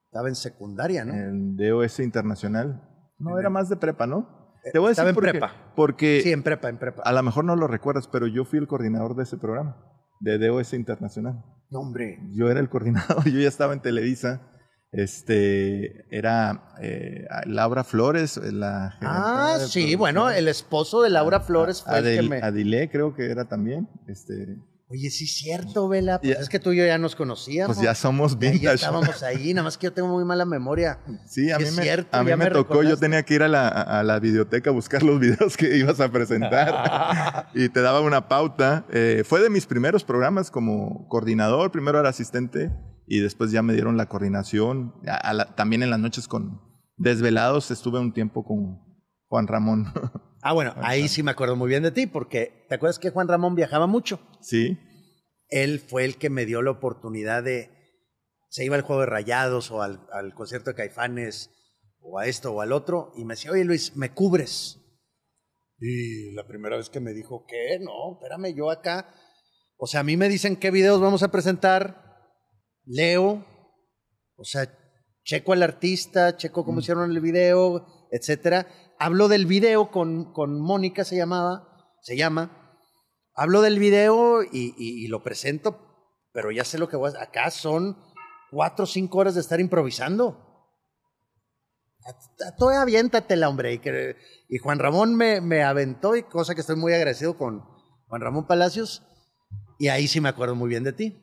Speaker 3: Estaba en secundaria, ¿no?
Speaker 2: En DOS Internacional. No,
Speaker 3: En
Speaker 2: era
Speaker 3: el-
Speaker 2: más de prepa, ¿no? Te voy a decir
Speaker 3: estaba en
Speaker 2: porque,
Speaker 3: prepa.
Speaker 2: porque
Speaker 3: sí, en prepa, en prepa.
Speaker 2: a lo mejor no lo recuerdas, pero yo fui el coordinador de ese programa, de DOS Internacional.
Speaker 3: No, hombre.
Speaker 2: Yo era el coordinador, yo ya estaba en Televisa. Este era eh, Laura Flores, la
Speaker 3: Ah, sí, bueno, el esposo de Laura Flores fue el que
Speaker 2: Adel-
Speaker 3: me...
Speaker 2: Adilé creo que era también. Este,
Speaker 3: Oye, sí es cierto, Vela. Pues es que tú y yo ya nos conocíamos.
Speaker 2: pues ya somos
Speaker 3: Ya, ya
Speaker 2: vintage.
Speaker 3: estábamos ahí, nada más que yo tengo muy mala memoria.
Speaker 2: Sí, a mí, me,
Speaker 3: cierto,
Speaker 2: a mí me
Speaker 3: me
Speaker 2: tocó, yo tenía que ir a la, a la videoteca a buscar los videos que ibas a presentar y te daba una pauta. Eh, fue de mis primeros programas como coordinador, primero era asistente y después ya me dieron la coordinación. A- a la- también en las noches con Desvelados estuve un tiempo con Juan Ramón.
Speaker 3: Ah, bueno, ahí sí me acuerdo muy bien de ti, porque ¿te acuerdas que Juan Ramón viajaba mucho?
Speaker 2: sí,
Speaker 3: Él fue el que me dio la oportunidad de. Se iba al juego de rayados o al, al concierto de Caifanes o a esto o al otro y me decía, oye Luis, ¿me cubres? Y la primera vez que me dijo, ¿qué? No, espérame, yo acá. O sea, a mí me dicen qué videos vamos a presentar, leo, o sea, checo al artista, checo cómo hicieron el video, etcétera. Hablo del video con, con Mónica, se llamaba, se llama. Hablo del video y, y- y lo presento, pero ya sé lo que voy a hacer. Acá son cuatro o cinco horas de estar improvisando. Todavía aviéntatela, hombre. Y, que- Y Juan Ramón me, me aventó, y cosa que estoy muy agradecido con Juan Ramón Palacios, y ahí sí me acuerdo muy bien de ti.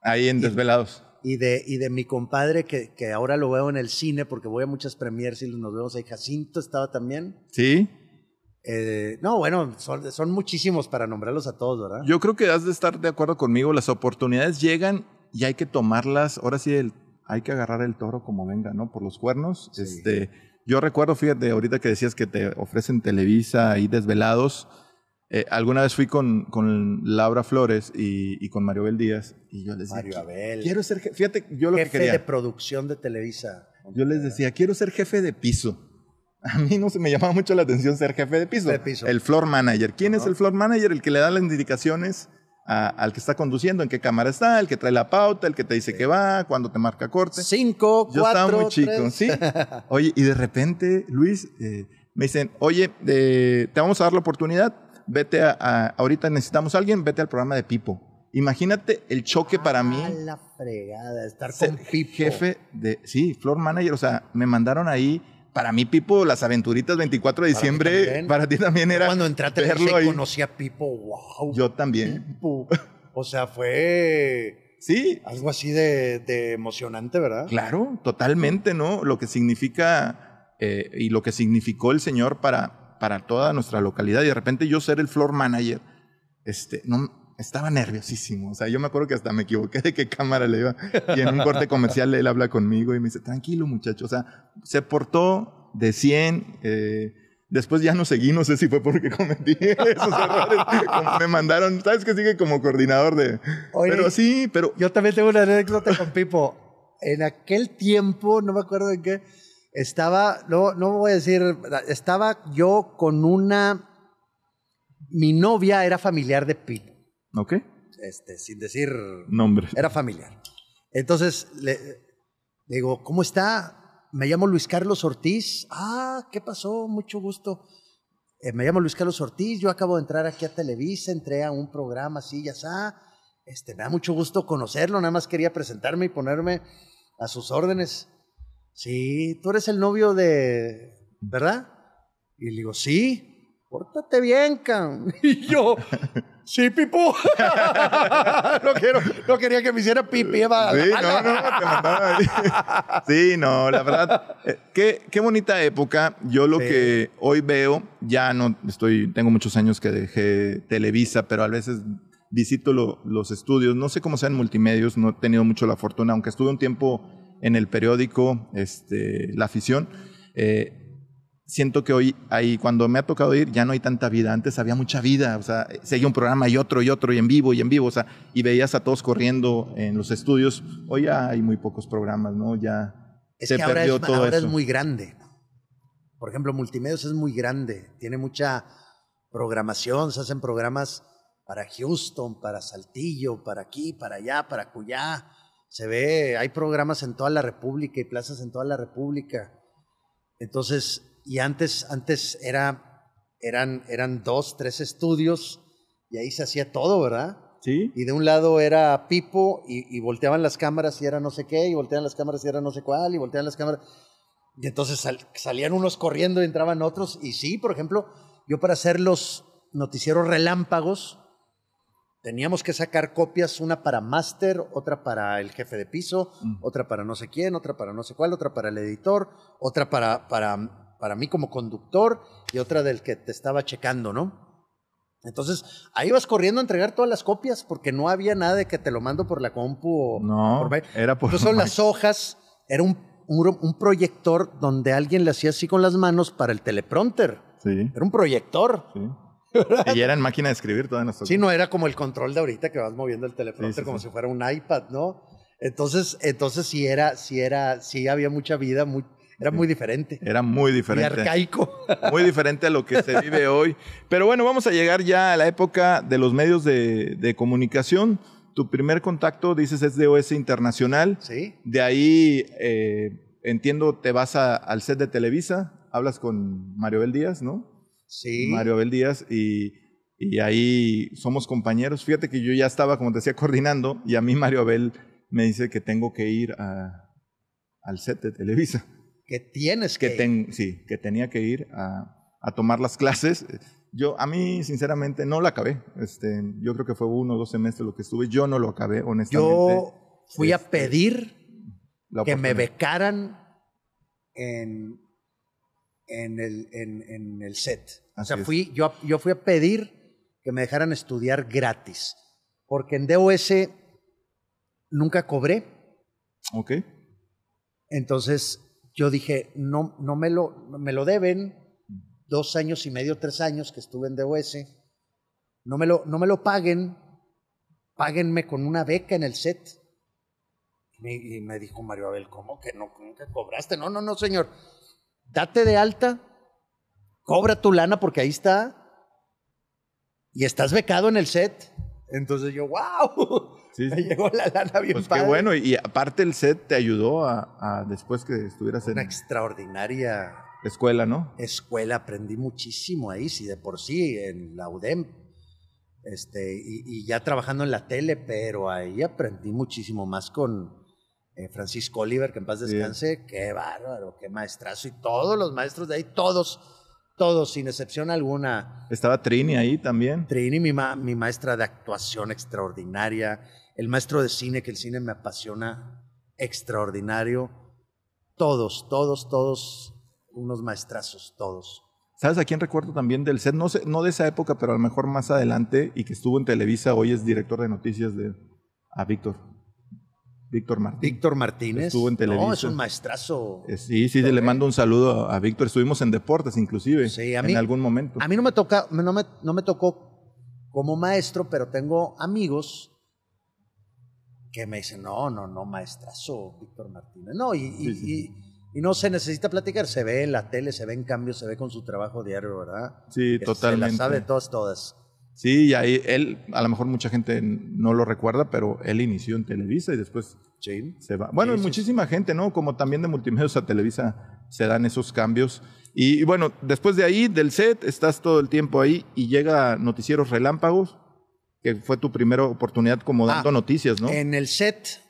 Speaker 2: Ahí en Desvelados.
Speaker 3: Y de, y de mi compadre, que, que ahora lo veo en el cine, porque voy a muchas premiers y nos vemos ahí. Jacinto estaba también.
Speaker 2: Sí.
Speaker 3: Eh, no, bueno, son, son muchísimos para nombrarlos a todos, ¿verdad?
Speaker 2: Yo creo que has de estar de acuerdo conmigo. Las oportunidades llegan y hay que tomarlas. Ahora sí, el- hay que agarrar el toro como venga, ¿no? Por los cuernos.
Speaker 3: Sí.
Speaker 2: Este, yo recuerdo, fíjate, ahorita que decías que te ofrecen Televisa y desvelados. Eh, alguna vez fui con, con Laura Flores y, y con Mario Bel Díaz y yo les decía,
Speaker 3: Mario Abel.
Speaker 2: quiero ser jefe. Fíjate, yo lo que
Speaker 3: jefe
Speaker 2: quería.
Speaker 3: de producción de Televisa.
Speaker 2: Yo les decía, quiero ser jefe de piso. A mí no se me llamaba mucho la atención ser jefe de piso.
Speaker 3: De piso.
Speaker 2: El floor manager. ¿Quién es
Speaker 3: Ajá.
Speaker 2: el floor manager? El que le da las indicaciones a- al que está conduciendo, en qué cámara está, el que trae la pauta, el que te dice que va, cuándo te marca corte.
Speaker 3: Cinco,
Speaker 2: Yo
Speaker 3: cuatro,
Speaker 2: estaba muy chico,
Speaker 3: tres.
Speaker 2: ¿sí? Oye, y de repente, Luis, eh, me dicen, oye, eh, te vamos a dar la oportunidad, vete a, a- ahorita necesitamos a alguien, vete al programa de Pipo. Imagínate el choque para mí
Speaker 3: la fregada, estar con Pipo.
Speaker 2: jefe de, sí, floor manager, o sea, me mandaron ahí, para mí Pipo, las aventuritas 24 de
Speaker 3: Para
Speaker 2: diciembre, para ti también era
Speaker 3: Cuando
Speaker 2: verlo ahí.
Speaker 3: y conocí a Pipo, wow.
Speaker 2: Yo también.
Speaker 3: Pipo. O sea, fue
Speaker 2: Sí,
Speaker 3: algo así de, de emocionante, ¿verdad?
Speaker 2: claro, totalmente, ¿no? Lo que significa eh, y lo que significó el señor para, para toda nuestra localidad. Y de repente yo ser el floor manager, este, no, estaba nerviosísimo. O sea, yo me acuerdo que hasta me equivoqué de qué cámara le iba. Y en un corte comercial él habla conmigo y me dice, tranquilo muchacho. O sea, se portó de 100. eh, después ya no seguí, no sé si fue porque cometí esos errores. Como me mandaron, ¿sabes que sigue como coordinador de...
Speaker 3: Oye,
Speaker 2: pero sí, pero...
Speaker 3: Yo también tengo una anécdota con Pipo. En aquel tiempo, no me acuerdo en qué, estaba, no, no voy a decir, estaba yo con una, mi novia era familiar de Pipo,
Speaker 2: ¿Ok?
Speaker 3: este, sin decir,
Speaker 2: Nombre.
Speaker 3: era familiar. Entonces, le, le digo, ¿cómo está? Me llamo Luis Carlos Ortiz. Ah, ¿qué pasó? Mucho gusto. Eh, me llamo Luis Carlos Ortiz, yo acabo de entrar aquí a Televisa, entré a un programa así, ya está. Este, me da mucho gusto conocerlo, nada más quería presentarme y ponerme a sus órdenes. Sí, tú eres el novio de, ¿verdad? Y le digo, sí, pórtate bien, can. Y yo, sí, Pipo. no, quiero, no quería que me hiciera pipi. va.
Speaker 2: Sí, no, no, te mandaba ahí. Sí, no, la verdad, eh, qué, qué bonita época. Yo lo
Speaker 3: Sí.
Speaker 2: que hoy veo, ya no estoy, tengo muchos años que dejé Televisa, pero a veces visito lo- los estudios. No sé cómo sean multimedios, no he tenido mucho la fortuna, aunque estuve un tiempo en el periódico, este, La Afición. eh, siento que hoy hay, cuando me ha tocado ir, ya no hay tanta vida. Antes había mucha vida, o sea, seguía un programa y otro y otro y en vivo y en vivo, o sea, y veías a todos corriendo en los estudios. Hoy ya hay muy pocos programas, ¿no? Ya
Speaker 3: Es
Speaker 2: se
Speaker 3: que ahora,
Speaker 2: perdió
Speaker 3: es,
Speaker 2: todo
Speaker 3: ahora
Speaker 2: eso.
Speaker 3: es muy grande. Por ejemplo, Multimedios es muy grande. Tiene mucha programación. Se hacen programas para Houston, para Saltillo, para aquí, para allá, para Cuyá. Se ve, hay programas en toda la República y plazas en toda la República. Entonces, y antes, antes era, eran, eran dos, tres estudios y ahí se hacía todo, ¿verdad?
Speaker 2: Sí.
Speaker 3: Y de un lado era Pipo y, y volteaban las cámaras y era no sé qué, y volteaban las cámaras y era no sé cuál, y volteaban las cámaras. Y entonces sal- salían unos corriendo y entraban otros. Y sí, por ejemplo, yo para hacer los noticieros relámpagos, teníamos que sacar copias, una para máster, otra para el jefe de piso,
Speaker 2: Mm.
Speaker 3: otra para no sé quién, otra para no sé cuál, otra para el editor, otra para, para, para mí como conductor y otra del que te estaba checando, ¿no? Entonces, ahí vas corriendo a entregar todas las copias porque no había nada de que te lo mando por la compu o
Speaker 2: No,
Speaker 3: por
Speaker 2: era por
Speaker 3: Entonces, son las hojas, era un, un, un proyector donde alguien le hacía así con las manos para el teleprompter.
Speaker 2: Sí,
Speaker 3: Era un proyector.
Speaker 2: sí. Y era en máquina de escribir todas nuestras
Speaker 3: Sí, no era como el control de ahorita que vas moviendo el teleprompter
Speaker 2: Sí, sí,
Speaker 3: como
Speaker 2: sí.
Speaker 3: si fuera un iPad, ¿no? Entonces, entonces sí era, sí era, sí había mucha vida, muy, era muy diferente.
Speaker 2: Era muy
Speaker 3: Y
Speaker 2: diferente.
Speaker 3: arcaico.
Speaker 2: muy diferente a lo que se vive hoy. Pero bueno, vamos a llegar ya a la época de los medios de, de comunicación. Tu primer contacto, dices, es de OS Internacional.
Speaker 3: Sí.
Speaker 2: De ahí, eh, entiendo, te vas a- al set de Televisa, hablas con Mario Bel Díaz, ¿no?
Speaker 3: Sí.
Speaker 2: Mario Bel Díaz y, y ahí somos compañeros. Fíjate que yo ya estaba, como te decía, coordinando y a mí Mario Abel me dice que tengo que ir a- al set de Televisa
Speaker 3: Que tienes
Speaker 2: que
Speaker 3: que.
Speaker 2: ten- sí, que tenía que ir a, a tomar las clases. Yo, a mí, sinceramente, no la acabé. Este, yo creo que fue uno o dos semestres lo que estuve. Yo no lo acabé, honestamente.
Speaker 3: Yo fui a
Speaker 2: Este,
Speaker 3: pedir que me becaran en, en, el, en, en el set. O sea, fui, yo, yo fui a pedir que me dejaran estudiar gratis. Porque en DOS nunca cobré.
Speaker 2: Ok.
Speaker 3: Entonces yo dije, no, no me lo, me lo deben, dos años y medio, tres años que estuve en DOS, no me lo, no me lo paguen, páguenme con una beca en el set. Y me, y me dijo Mario Abel, ¿cómo que no, nunca cobraste? No, no, no, señor. Date de alta, cobra tu lana porque ahí está, y estás becado en el set. Entonces yo, wow,
Speaker 2: Sí,
Speaker 3: me llegó la lana bien
Speaker 2: Pues qué bueno. Y, aparte el set te ayudó a, a después que estuvieras en
Speaker 3: Una extraordinaria
Speaker 2: escuela, ¿no?
Speaker 3: escuela, aprendí muchísimo ahí, sí, de por sí, en la UDEM, este, y, y ya trabajando en la tele, pero ahí aprendí muchísimo más con eh, Francisco Oliver, que en paz
Speaker 2: Sí.
Speaker 3: descanse, qué bárbaro, qué maestrazo, y todos los maestros de ahí, todos, todos, sin excepción alguna.
Speaker 2: Estaba Trini ahí también.
Speaker 3: Trini, mi, ma- mi maestra de actuación extraordinaria, el maestro de cine, que el cine me apasiona, extraordinario. Todos, todos, todos, unos maestrazos, todos.
Speaker 2: ¿Sabes a quién recuerdo también del set? No sé, no de esa época, pero a lo mejor más adelante y que estuvo en Televisa, hoy es director de noticias de a Víctor. Víctor Martín.
Speaker 3: Víctor Martínez.
Speaker 2: Estuvo en
Speaker 3: No,
Speaker 2: Televisa.
Speaker 3: es un maestrazo.
Speaker 2: Eh, Sí, sí, le mando un saludo a, Víctor. Estuvimos en deportes inclusive
Speaker 3: Sí, a mí-
Speaker 2: en algún momento.
Speaker 3: A mí no me toca, no me, no me tocó como maestro, pero tengo amigos que me dicen, no, no, no, maestrazo, Víctor Martínez. No, y, y-
Speaker 2: Sí, sí.
Speaker 3: y- y no se necesita platicar, se ve en la tele, se ve en cambio, se ve con su trabajo diario, ¿verdad?
Speaker 2: Sí,
Speaker 3: Que
Speaker 2: totalmente.
Speaker 3: Se la sabe todas, todas.
Speaker 2: Sí, y ahí él, a lo mejor mucha gente no lo recuerda, pero él inició en Televisa y después
Speaker 3: Sí.
Speaker 2: se va. Bueno,
Speaker 3: sí,
Speaker 2: muchísima gente, ¿no? Como también de multimedios a Televisa se dan esos cambios. Y, y bueno, después de ahí, del set, estás todo el tiempo ahí y llega Noticieros Relámpagos, que fue tu primera oportunidad como dando
Speaker 3: Ah,
Speaker 2: noticias, ¿no?
Speaker 3: En el set,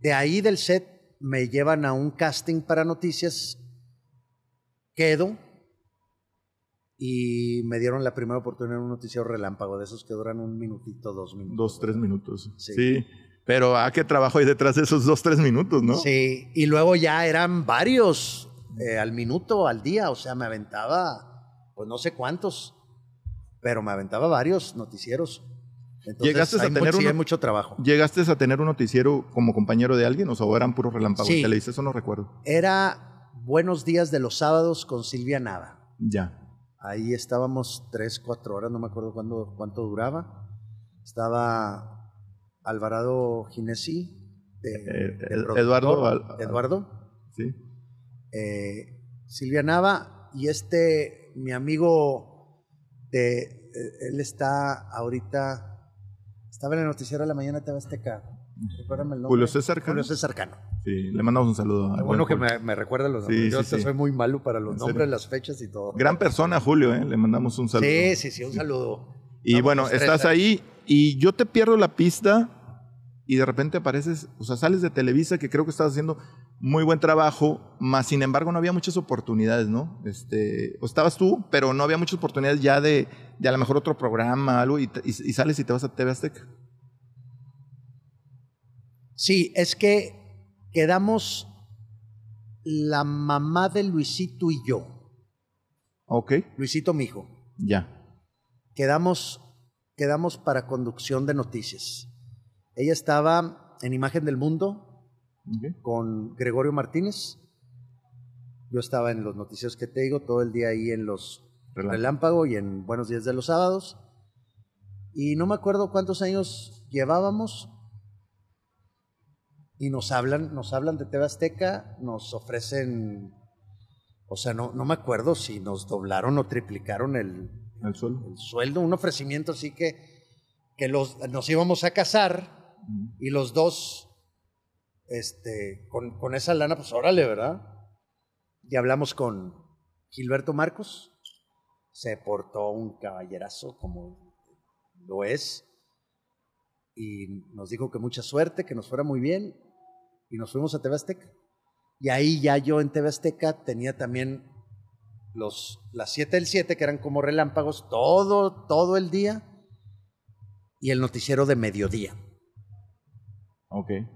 Speaker 3: de ahí del set, me llevan a un casting para noticias, quedo y me dieron la primera oportunidad en un noticiero relámpago, de esos que duran un minutito, dos minutos.
Speaker 2: Dos, tres minutos. Sí.
Speaker 3: Sí.
Speaker 2: Pero ¿a qué trabajo hay detrás de esos dos, tres minutos, no?
Speaker 3: Sí, y luego ya eran varios eh, al minuto, al día, o sea, me aventaba, pues no sé cuántos, pero me aventaba varios noticieros. Entonces,
Speaker 2: ¿Llegaste a tener
Speaker 3: mucho, mucho trabajo.
Speaker 2: ¿Llegaste a tener un noticiero como compañero de alguien o sea, eran puros relámpagos
Speaker 3: Sí.
Speaker 2: en Televisa? Eso no recuerdo.
Speaker 3: Era Buenos Días de los Sábados con Silvia Nava.
Speaker 2: Ya.
Speaker 3: Ahí estábamos tres, cuatro horas, no me acuerdo cuándo, cuánto duraba. Estaba Alvarado Ginesi, de,
Speaker 2: Eh,
Speaker 3: de
Speaker 2: Eduardo Al-
Speaker 3: Eduardo,
Speaker 2: Sí.
Speaker 3: eh, Silvia Nava y este, mi amigo, de, eh, él está ahorita, estaba en el noticiero de la mañana de Azteca. Recuérdame el nombre.
Speaker 2: Julio César Cano.
Speaker 3: Julio César Cano.
Speaker 2: Sí, le mandamos un saludo. a
Speaker 3: bueno que me, me recuerda los nombres. Yo
Speaker 2: sí,
Speaker 3: ahorita
Speaker 2: sí.
Speaker 3: soy muy malo para los
Speaker 2: ¿En
Speaker 3: nombres, las fechas y todo.
Speaker 2: Gran persona, Julio, ¿eh? le mandamos un saludo.
Speaker 3: Sí, sí, sí, un saludo.
Speaker 2: Y bueno, estás ahí y yo te pierdo la pista y de repente apareces, o sea, sales de Televisa que creo que estás haciendo muy buen trabajo, más sin embargo no había muchas oportunidades, ¿no? Este, o estabas tú, pero no había muchas oportunidades ya de, de a lo mejor otro programa, algo, y, y- y sales y te vas a TV Azteca.
Speaker 3: Sí, es que quedamos la mamá de Luisito y yo.
Speaker 2: Ok,
Speaker 3: Luisito, mi hijo.
Speaker 2: ya.
Speaker 3: Quedamos, quedamos para conducción de noticias. Ella estaba en Imagen del Mundo con Gregorio Martínez. Yo estaba en los noticios que te digo, todo el día ahí en los
Speaker 2: Relámpago.
Speaker 3: Relámpago y en Buenos Días de los Sábados. Y no me acuerdo cuántos años llevábamos. Y nos hablan, nos hablan de TV Azteca, nos ofrecen, o sea, no, no me acuerdo si nos doblaron o triplicaron el,
Speaker 2: El suelo.
Speaker 3: el sueldo, un ofrecimiento así que, que los, nos íbamos a casar y los dos, este, con, con esa lana, pues órale, ¿verdad? Y hablamos con Gilberto Marcos, se portó un caballerazo como lo es, y nos dijo que mucha suerte, que nos fuera muy bien, y nos fuimos a TV Azteca. Y ahí ya yo en TV Azteca tenía también los, las 7 del 7, que eran como relámpagos, todo, todo el día, y el noticiero de mediodía.
Speaker 2: Ok.
Speaker 3: Eh,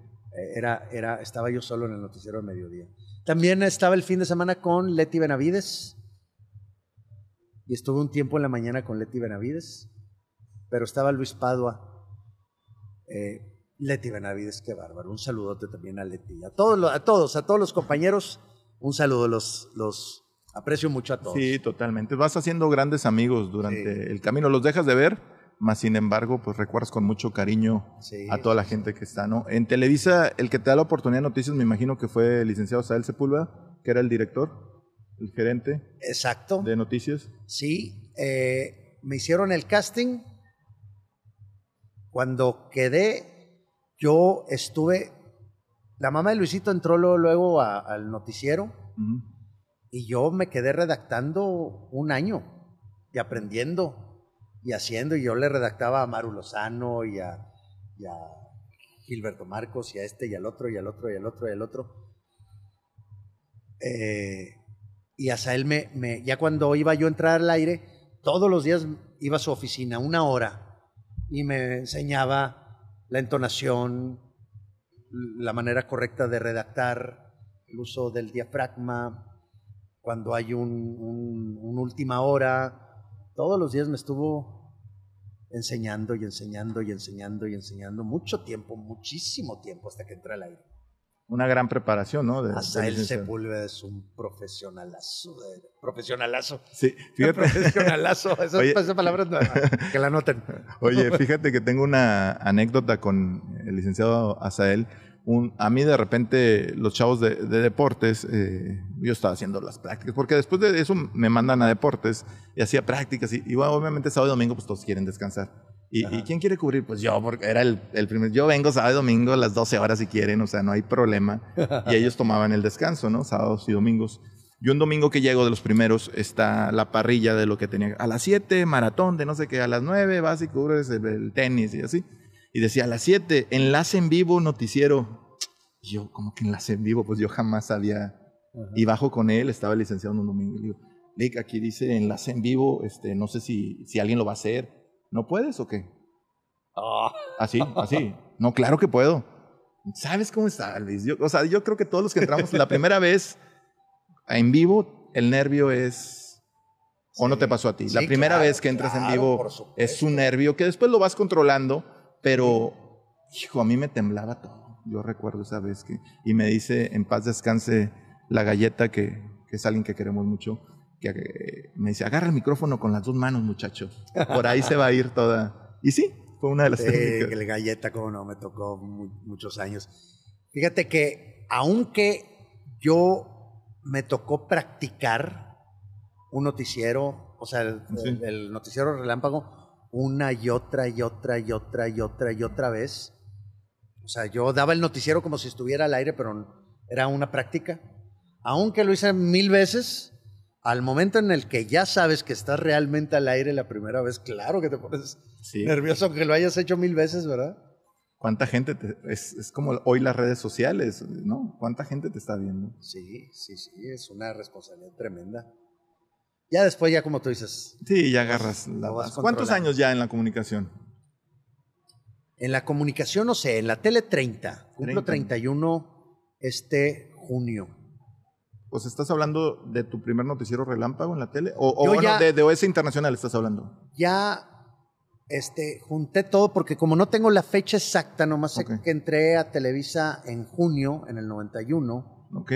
Speaker 3: Era, era, estaba yo solo en el noticiero de mediodía. También estaba el fin de semana con Leti Benavides. Y estuve un tiempo en la mañana con Leti Benavides. Pero estaba Luis Padua. Eh, Leti Benavides, qué bárbaro. Un saludote también a Leti. A todos, a todos, a todos los compañeros, un saludo. Los, los aprecio mucho a todos.
Speaker 2: Sí, totalmente. Vas haciendo grandes amigos durante el camino. Los dejas de ver, más sin embargo, pues recuerdas con mucho cariño
Speaker 3: Sí,
Speaker 2: a toda la gente que está, ¿no? En Televisa, el que te da la oportunidad de noticias, me imagino que fue el licenciado Sael Sepúlveda, que era el director, el gerente
Speaker 3: Exacto.
Speaker 2: de noticias.
Speaker 3: Sí, eh, me hicieron el casting. Cuando quedé, yo estuve. La mamá de Luisito entró luego, luego a- al noticiero y yo me quedé redactando un año y aprendiendo y haciendo. Y yo le redactaba a Maru Lozano y a, y a Gilberto Marcos y a este y al otro y al otro y al otro y al otro. Eh, y hasta él me, me- ya cuando iba yo a entrar al aire, todos los días iba a su oficina, una hora, y me enseñaba la entonación, la manera correcta de redactar, el uso del diafragma, cuando hay un, última hora, todos los días me estuvo enseñando y enseñando y enseñando y enseñando mucho tiempo, muchísimo tiempo hasta que entré al aire.
Speaker 2: Una gran preparación, ¿no? De-
Speaker 3: Hasta
Speaker 2: de
Speaker 3: el. Sepúlveda es un profesionalazo. de- profesionalazo.
Speaker 2: Sí, fíjate.
Speaker 3: Profesionalazo. Esas,
Speaker 2: Oye.
Speaker 3: esas palabras no, que la noten.
Speaker 2: Oye, fíjate que tengo una anécdota con el licenciado Azael. Un, a mí de repente los chavos de, de deportes, eh, yo estaba haciendo las prácticas, porque después de eso me mandan a deportes y hacía prácticas y, y bueno, obviamente sábado y domingo pues todos quieren descansar. ¿Y,
Speaker 3: Ajá.
Speaker 2: ¿y quién quiere cubrir? Pues yo, porque era el, el primer, yo vengo sábado y domingo a las 12 horas si quieren, o sea, no hay problema. Y ellos tomaban el descanso, ¿no? Sábados y domingos. Yo un domingo que llego de los primeros está la parrilla de lo que tenía. A las 7, maratón de no sé qué, a las 9 vas y cubres el, el tenis y así. Y decía, a las 7, enlace en vivo, noticiero. Y yo, como que enlace en vivo? Pues yo jamás había... Y bajo con él, estaba licenciado en un domingo. Y le digo, Lick, aquí dice enlace en vivo, este, no sé si, si alguien lo va a hacer. ¿No puedes o qué?
Speaker 3: Ah,
Speaker 2: Así, así. No, claro que puedo. ¿Sabes cómo está, Luis? Yo, o sea, yo creo que todos los que entramos la primera vez en vivo, el nervio es... ¿O no te pasó a ti? la primera
Speaker 3: claro,
Speaker 2: vez que entras en vivo es un nervio que después lo vas controlando, pero, hijo, a mí me temblaba todo. Yo recuerdo esa vez que... Y me dice, en paz descanse, la galleta, que, que es alguien que queremos mucho, que me dice, agarra el micrófono con las dos manos, muchacho. Por ahí se va a ir toda... Y sí, fue una de las
Speaker 3: sí,
Speaker 2: técnicas.
Speaker 3: el galleta, como no, me tocó mu- muchos años. Fíjate que, aunque yo me tocó practicar un noticiero, o sea, el,
Speaker 2: Sí.
Speaker 3: el- el noticiero relámpago, una y otra y otra y otra y otra y otra vez. O sea, yo daba el noticiero como si estuviera al aire, pero era una práctica. Aunque lo hice mil veces, al momento en el que ya sabes que estás realmente al aire la primera vez, claro que te pones
Speaker 2: Sí.
Speaker 3: nervioso aunque lo hayas hecho mil veces, ¿verdad?
Speaker 2: ¿Cuánta gente te- es, es como hoy las redes sociales, ¿no? ¿Cuánta gente te está viendo?
Speaker 3: Sí, sí, sí, es una responsabilidad tremenda. Ya después, ya como tú dices,
Speaker 2: Sí, ya agarras la
Speaker 3: vas.
Speaker 2: ¿Cuántos años ya en la comunicación?
Speaker 3: en la comunicación, no sé, en la tele 30, cumplo
Speaker 2: 30.
Speaker 3: 31 este junio.
Speaker 2: Pues estás hablando de tu primer noticiero relámpago en la tele o, bueno,
Speaker 3: ya-
Speaker 2: de, de OS Internacional estás hablando.
Speaker 3: Ya este, junté todo porque como no tengo la fecha exacta, nomás sé que entré a Televisa en junio, en el 91,
Speaker 2: ¿Ok?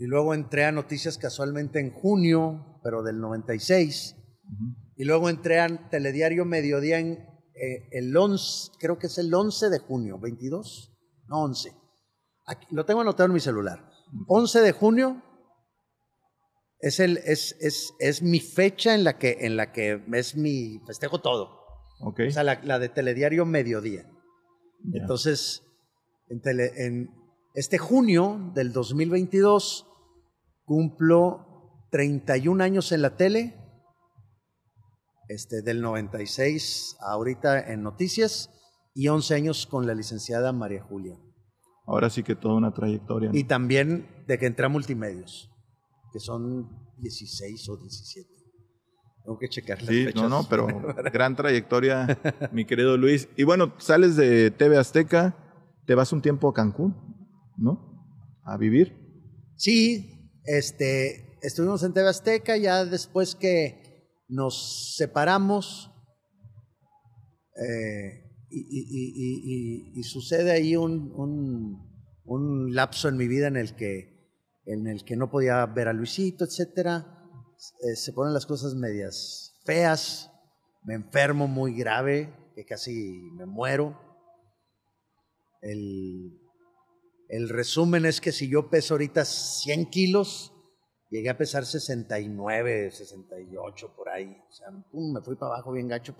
Speaker 3: y luego entré a Noticias casualmente en junio, pero del 96.
Speaker 2: Ujú.
Speaker 3: Y luego entré a Telediario Mediodía en eh, el 11, creo que es el 11 de junio, 22, no 11. Aquí, lo tengo anotado en mi celular. 11 de junio es, el, es, es, es mi fecha en la, que, en la que es mi festejo todo.
Speaker 2: Ok.
Speaker 3: O sea, la, la de Telediario Mediodía. Entonces, en, tele- en este junio del 2022 cumplo 31 años en la tele, este, del 96 a ahorita en noticias y 11 años con la licenciada María Julia.
Speaker 2: Ahora sí que toda una trayectoria. ¿no?
Speaker 3: Y también de que entré a multimedios, que son 16 o 17. Tengo que checar las
Speaker 2: Sí,
Speaker 3: fechas.
Speaker 2: no, no, pero gran trayectoria, mi querido Luis. Y bueno, sales de TV Azteca, te vas un tiempo a Cancún, ¿no? A vivir.
Speaker 3: Sí, este, estuvimos en TV Azteca, ya después que nos separamos, eh, y, sucede ahí un, lapso en mi vida en el que, en el que no podía ver a Luisito, etcétera. Eh, se ponen las cosas medias feas, me enfermo muy grave, que casi me muero. El, el resumen es que si yo peso ahorita 100 kilos, llegué a pesar 69, 68 por ahí. O sea, me fui para abajo bien gacho,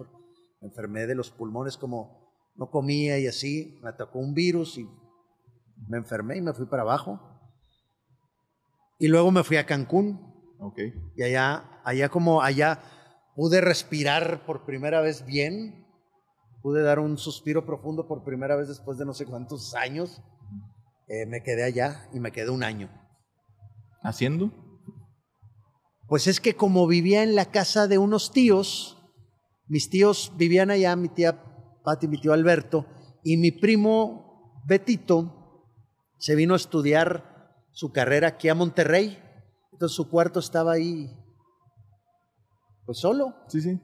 Speaker 3: me enfermé de los pulmones como no comía y así. Me atacó un virus y me enfermé y me fui para abajo. Y luego me fui a Cancún y allá, allá como allá pude respirar por primera vez bien. Pude dar un suspiro profundo por primera vez después de no sé cuántos años. Eh, me quedé allá y me quedé un año.
Speaker 2: ¿Haciendo?
Speaker 3: Pues es que como vivía en la casa de unos tíos, mis tíos vivían allá, mi tía Pati, mi tío Alberto, y mi primo Betito se vino a estudiar su carrera aquí a Monterrey. Entonces su cuarto estaba ahí, pues solo.
Speaker 2: Sí, sí.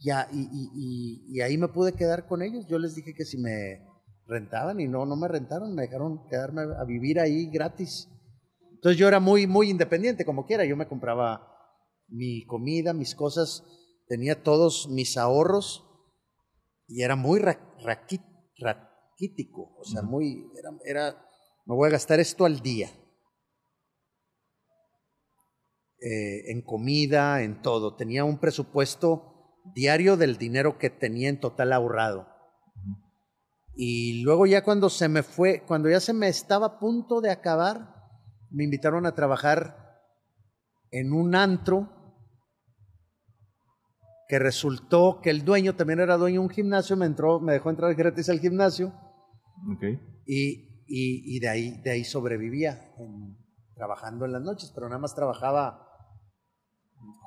Speaker 3: Ya, y, y- y- y ahí me pude quedar con ellos. Yo les dije que si me rentaban y no, no me rentaron, me dejaron quedarme a vivir ahí gratis. Entonces yo era muy, muy independiente, como quiera. Yo me compraba mi comida, mis cosas, tenía todos mis ahorros y era muy ra- raquítico. O sea, muy, era, era, me voy a gastar esto al día. Eh, en comida, en todo. Tenía un presupuesto diario del dinero que tenía en total ahorrado. Y luego ya cuando se me fue, cuando ya se me estaba a punto de acabar, me invitaron a trabajar en un antro que resultó que el dueño también era dueño de un gimnasio, me entró, me dejó entrar gratis al gimnasio
Speaker 2: Ok.
Speaker 3: y, y- y de ahí, de ahí sobrevivía en- trabajando en las noches, pero nada más trabajaba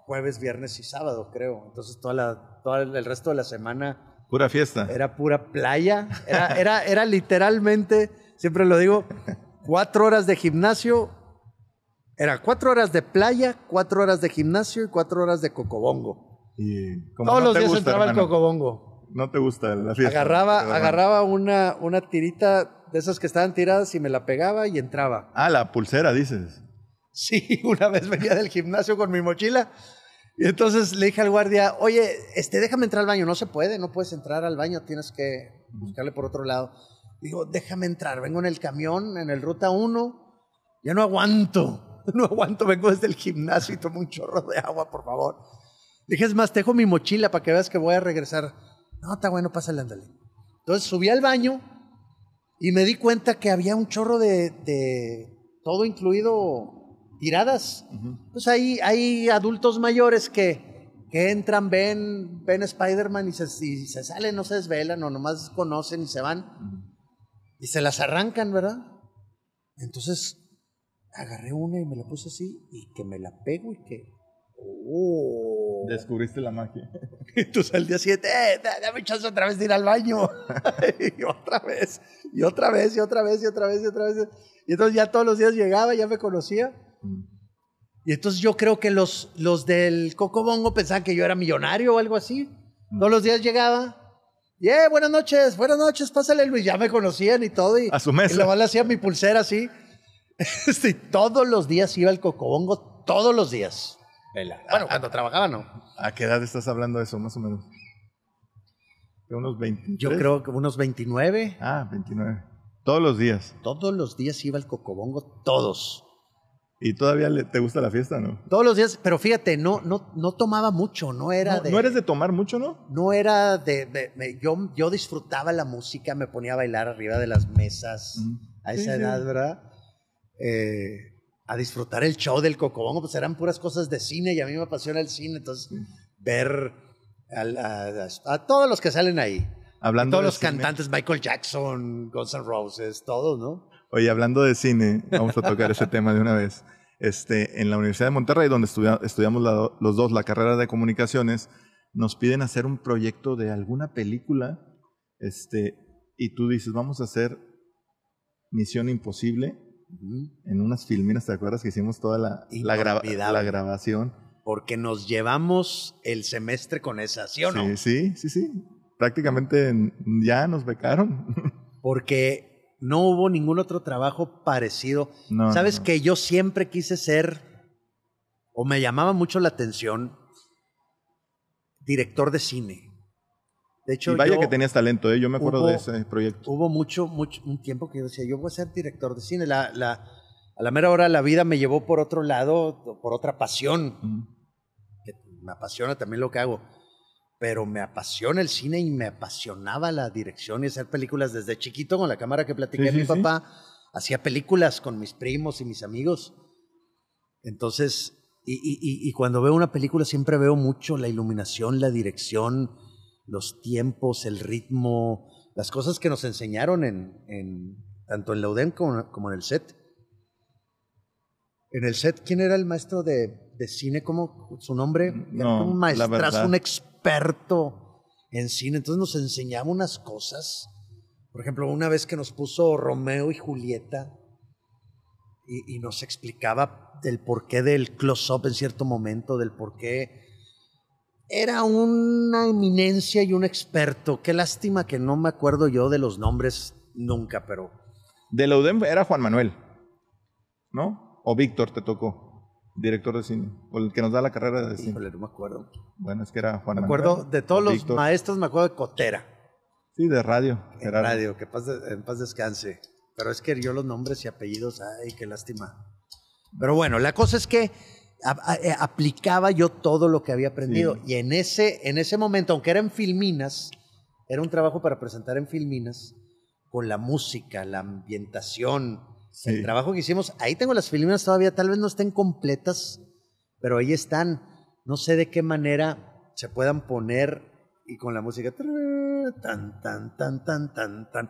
Speaker 3: jueves, viernes y sábado, creo. Entonces toda la, todo el resto de la semana
Speaker 2: Pura fiesta.
Speaker 3: era pura playa. Era, era, era literalmente, siempre lo digo, cuatro horas de gimnasio. Era cuatro horas de playa, cuatro horas de gimnasio y cuatro horas de cocobongo.
Speaker 2: Y como
Speaker 3: Todos
Speaker 2: no
Speaker 3: los
Speaker 2: te
Speaker 3: días
Speaker 2: gusta,
Speaker 3: entraba el cocobongo.
Speaker 2: No te gusta la fiesta.
Speaker 3: Agarraba,
Speaker 2: Pero,
Speaker 3: agarraba una, una tirita de esas que estaban tiradas y me la pegaba y entraba.
Speaker 2: Ah, la pulsera, dices.
Speaker 3: Sí, una vez venía del gimnasio con mi mochila y entonces le dije al guardia, oye, este, déjame entrar al baño. No se puede, no puedes entrar al baño, tienes que buscarle por otro lado. Digo, déjame entrar, vengo en el camión, en el ruta 1, ya no aguanto, no aguanto, vengo desde el gimnasio y tomo un chorro de agua, por favor. Dije, es más, te dejo mi mochila para que veas que voy a regresar. No, está bueno, pásale, ándale. Entonces subí al baño y me di cuenta que había un chorro de, de todo incluido tiradas. Pues hay, hay adultos mayores que, que entran, ven, ven Spider-Man y se, y se salen, no se desvelan o nomás conocen y se van. Y se las arrancan, ¿verdad? Entonces agarré una y me la puse así y que me la pego y que... ¡Oh!
Speaker 2: Descubriste la magia.
Speaker 3: Entonces al día siguiente, eh, da- dame chance otra vez de ir al baño. y otra vez, y otra vez, y otra vez, y otra vez, y otra vez. Y entonces ya todos los días llegaba, ya me conocía. Y entonces yo creo que los, los del Cocobongo pensaban que yo era millonario o algo así. Todos los días llegaba. Y, eh, buenas noches, buenas noches, pásale Luis. Ya me conocían y todo. Y,
Speaker 2: A su mesa.
Speaker 3: Y luego le hacía mi pulsera así. Este, y todos los días iba al Cocobongo, todos los días. Bueno, cuando trabajaba no.
Speaker 2: ¿A qué edad estás hablando de eso, más o menos? ¿De unos 20?
Speaker 3: Yo creo que unos 29.
Speaker 2: Ah, 29. Todos los días.
Speaker 3: Todos los días iba al Cocobongo, todos.
Speaker 2: ¿Y todavía le- te gusta la fiesta, no?
Speaker 3: Todos los días, pero fíjate, no, no, no tomaba mucho, no era
Speaker 2: No,
Speaker 3: de.
Speaker 2: no eres de tomar mucho, ¿no?
Speaker 3: No era de. de- me- yo, yo disfrutaba la música, me ponía a bailar arriba de las mesas a
Speaker 2: Sí,
Speaker 3: esa
Speaker 2: sí.
Speaker 3: edad, ¿verdad? Eh, a disfrutar el show del Cocobongo, pues eran puras cosas de cine y a mí me apasiona el cine, entonces ver a, a- a todos los que salen ahí.
Speaker 2: Hablando
Speaker 3: todos los
Speaker 2: cine.
Speaker 3: cantantes, Michael Jackson, Guns N' Roses, todos, ¿no?
Speaker 2: Oye, hablando de cine, vamos a tocar ese tema de una vez. este, en la Universidad de Monterrey, donde estudia- estudiamos la- los dos la carrera de comunicaciones, nos piden hacer un proyecto de alguna película, este, y tú dices, vamos a hacer Misión Imposible en unas filminas, ¿te acuerdas que hicimos toda la, la, grava- la grabación?
Speaker 3: Porque nos llevamos el semestre con esa, ¿sí o no?
Speaker 2: Sí, sí, sí, sí. Prácticamente en- ya nos becaron.
Speaker 3: Porque no hubo ningún otro trabajo parecido.
Speaker 2: No,
Speaker 3: Sabes
Speaker 2: no.
Speaker 3: que yo siempre quise ser, o me llamaba mucho la atención, director de cine. De hecho,
Speaker 2: y vaya
Speaker 3: yo-
Speaker 2: que tenías talento, ¿eh? yo me acuerdo
Speaker 3: hubo-
Speaker 2: de ese proyecto.
Speaker 3: hubo mucho, mucho, un tiempo que yo decía, yo voy a ser director de cine. La, la, a la mera hora la vida me llevó por otro lado, por otra pasión,
Speaker 2: Mm.
Speaker 3: que me apasiona también lo que hago. Pero me apasiona el cine y me apasionaba la dirección y hacer películas desde chiquito con la cámara que platiqué
Speaker 2: Sí, sí,
Speaker 3: mi
Speaker 2: sí.
Speaker 3: papá. Hacía películas con mis primos y mis amigos. Entonces, y, y- y- y cuando veo una película siempre veo mucho la iluminación, la dirección, los tiempos, el ritmo, las cosas que nos enseñaron en, en- tanto en la UDEM como, como en el set. En el set, ¿quién era el maestro de, de cine? ¿Cómo su nombre? Era
Speaker 2: No,
Speaker 3: un
Speaker 2: la
Speaker 3: maestrazo, un experto en cine. Entonces nos enseñaba unas cosas. Por ejemplo, una vez que nos puso Romeo y Julieta y, y nos explicaba del porqué del close-up en cierto momento, del porqué. Era una eminencia y un experto. Qué lástima que no me acuerdo yo de los nombres nunca, pero
Speaker 2: De la UDEM era Juan Manuel, ¿no? O Víctor te tocó, director de cine, o el que nos da la carrera de cine.
Speaker 3: no me acuerdo.
Speaker 2: Bueno, es que era Juan
Speaker 3: Me
Speaker 2: Manuel.
Speaker 3: acuerdo de todos los
Speaker 2: Víctor.
Speaker 3: maestros, me acuerdo de Cotera,
Speaker 2: Sí, de radio. era-
Speaker 3: radio, que paz de- en paz descanse. Pero es que yo los nombres y apellidos, ay, qué lástima. Pero bueno, la cosa es que a- a- eh, aplicaba yo todo lo que había aprendido.
Speaker 2: Sí.
Speaker 3: Y en ese, en ese momento, aunque era en Filminas, era un trabajo para presentar en Filminas, con la música, la ambientación,
Speaker 2: Sí.
Speaker 3: el trabajo que hicimos. Ahí tengo las Filminas todavía, tal vez no estén completas, pero ahí están. No sé de qué manera se puedan poner y con la música. Tan, tan, tan, tan, tan, tan.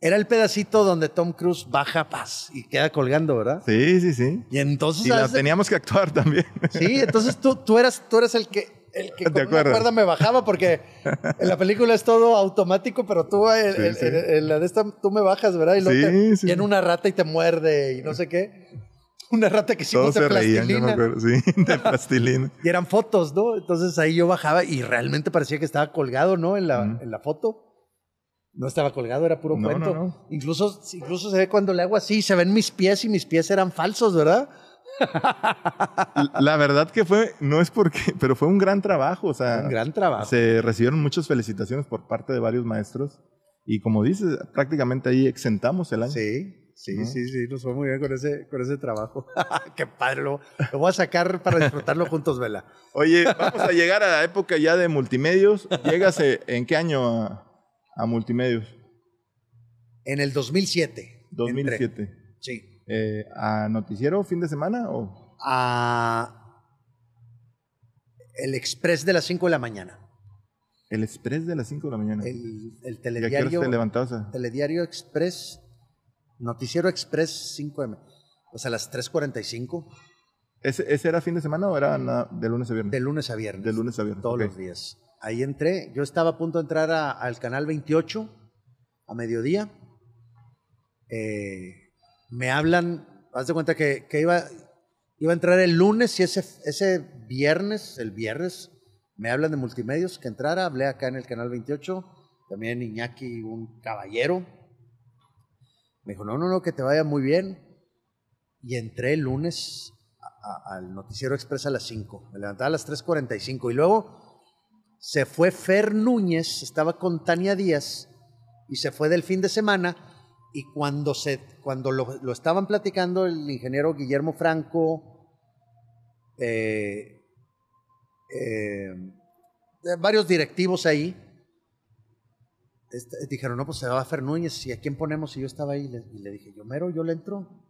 Speaker 3: Era el pedacito donde Tom Cruise baja paz y queda colgando, ¿verdad?
Speaker 2: Sí, sí, sí.
Speaker 3: Y entonces.
Speaker 2: Y la teníamos que actuar también.
Speaker 3: Sí, entonces tú, tú, eras, tú eras el que, el que
Speaker 2: ¿Te
Speaker 3: con una
Speaker 2: acuerdas?
Speaker 3: cuerda me bajaba porque en la película es todo automático, pero tú eh,
Speaker 2: Sí,
Speaker 3: en,
Speaker 2: sí.
Speaker 3: en- en la de esta tú me bajas, ¿verdad? Y luego
Speaker 2: Sí,
Speaker 3: te-
Speaker 2: sí.
Speaker 3: viene una rata y te muerde y no sé qué. Una rata que hicimos
Speaker 2: Todos se
Speaker 3: de
Speaker 2: reían, yo me acuerdo. Sí, de plastilina.
Speaker 3: Y eran fotos, ¿no? Entonces ahí yo bajaba y realmente parecía que estaba colgado, ¿no? En la, en la foto. No estaba colgado, era puro
Speaker 2: No,
Speaker 3: cuento.
Speaker 2: no, no.
Speaker 3: Incluso, incluso se ve cuando le hago así, se ven mis pies y mis pies eran falsos, ¿verdad?
Speaker 2: La verdad que fue, no es porque, pero fue un gran trabajo. O sea,
Speaker 3: Un gran trabajo.
Speaker 2: se recibieron muchas felicitaciones por parte de varios maestros. Y como dices, prácticamente ahí exentamos el año.
Speaker 3: Sí, sí,
Speaker 2: ¿No?
Speaker 3: sí, sí, nos fue muy bien con ese, con ese trabajo. Qué padre, lo, lo voy a sacar para disfrutarlo juntos, Vela.
Speaker 2: Oye, vamos a llegar a la época ya de multimedios. ¿Llegas en qué año a, multimedios?
Speaker 3: En el 2007.
Speaker 2: 2007.
Speaker 3: entré. Sí.
Speaker 2: Eh, ¿A noticiero fin de semana o
Speaker 3: A el Express de las 5 de la mañana.
Speaker 2: el express de las 5 de la mañana?
Speaker 3: El, el
Speaker 2: ¿Y a qué horas
Speaker 3: telediario,
Speaker 2: te
Speaker 3: telediario Express, Noticiero Express 5M. Pues a las 3.45,
Speaker 2: ¿Ese, ese era fin de semana o era na- de lunes a viernes?
Speaker 3: de lunes a viernes.
Speaker 2: De lunes a viernes,
Speaker 3: Todos los días. Ahí entré. Yo estaba a punto de entrar a- al canal 28 a mediodía. Eh, me hablan, haz de cuenta que, iba, iba a entrar el lunes y ese, ese viernes, el viernes, me hablan de multimedios que entrara. Hablé acá en el canal 28. También Iñaki, un caballero. Me dijo, no, no, no, que te vaya muy bien. Y entré el lunes al Noticiero Express a las 5. Me levantaba a las 3.45. Y luego se fue Fer Núñez, estaba con Tania Díaz, y se fue del fin de semana. Y cuando, se, cuando lo, lo estaban platicando el ingeniero Guillermo Franco, eh, eh, varios directivos ahí, este, dijeron, no, pues se va Fer Núñez, ¿y a quién ponemos? Y yo estaba ahí y le, y le dije, yo mero, yo le entro.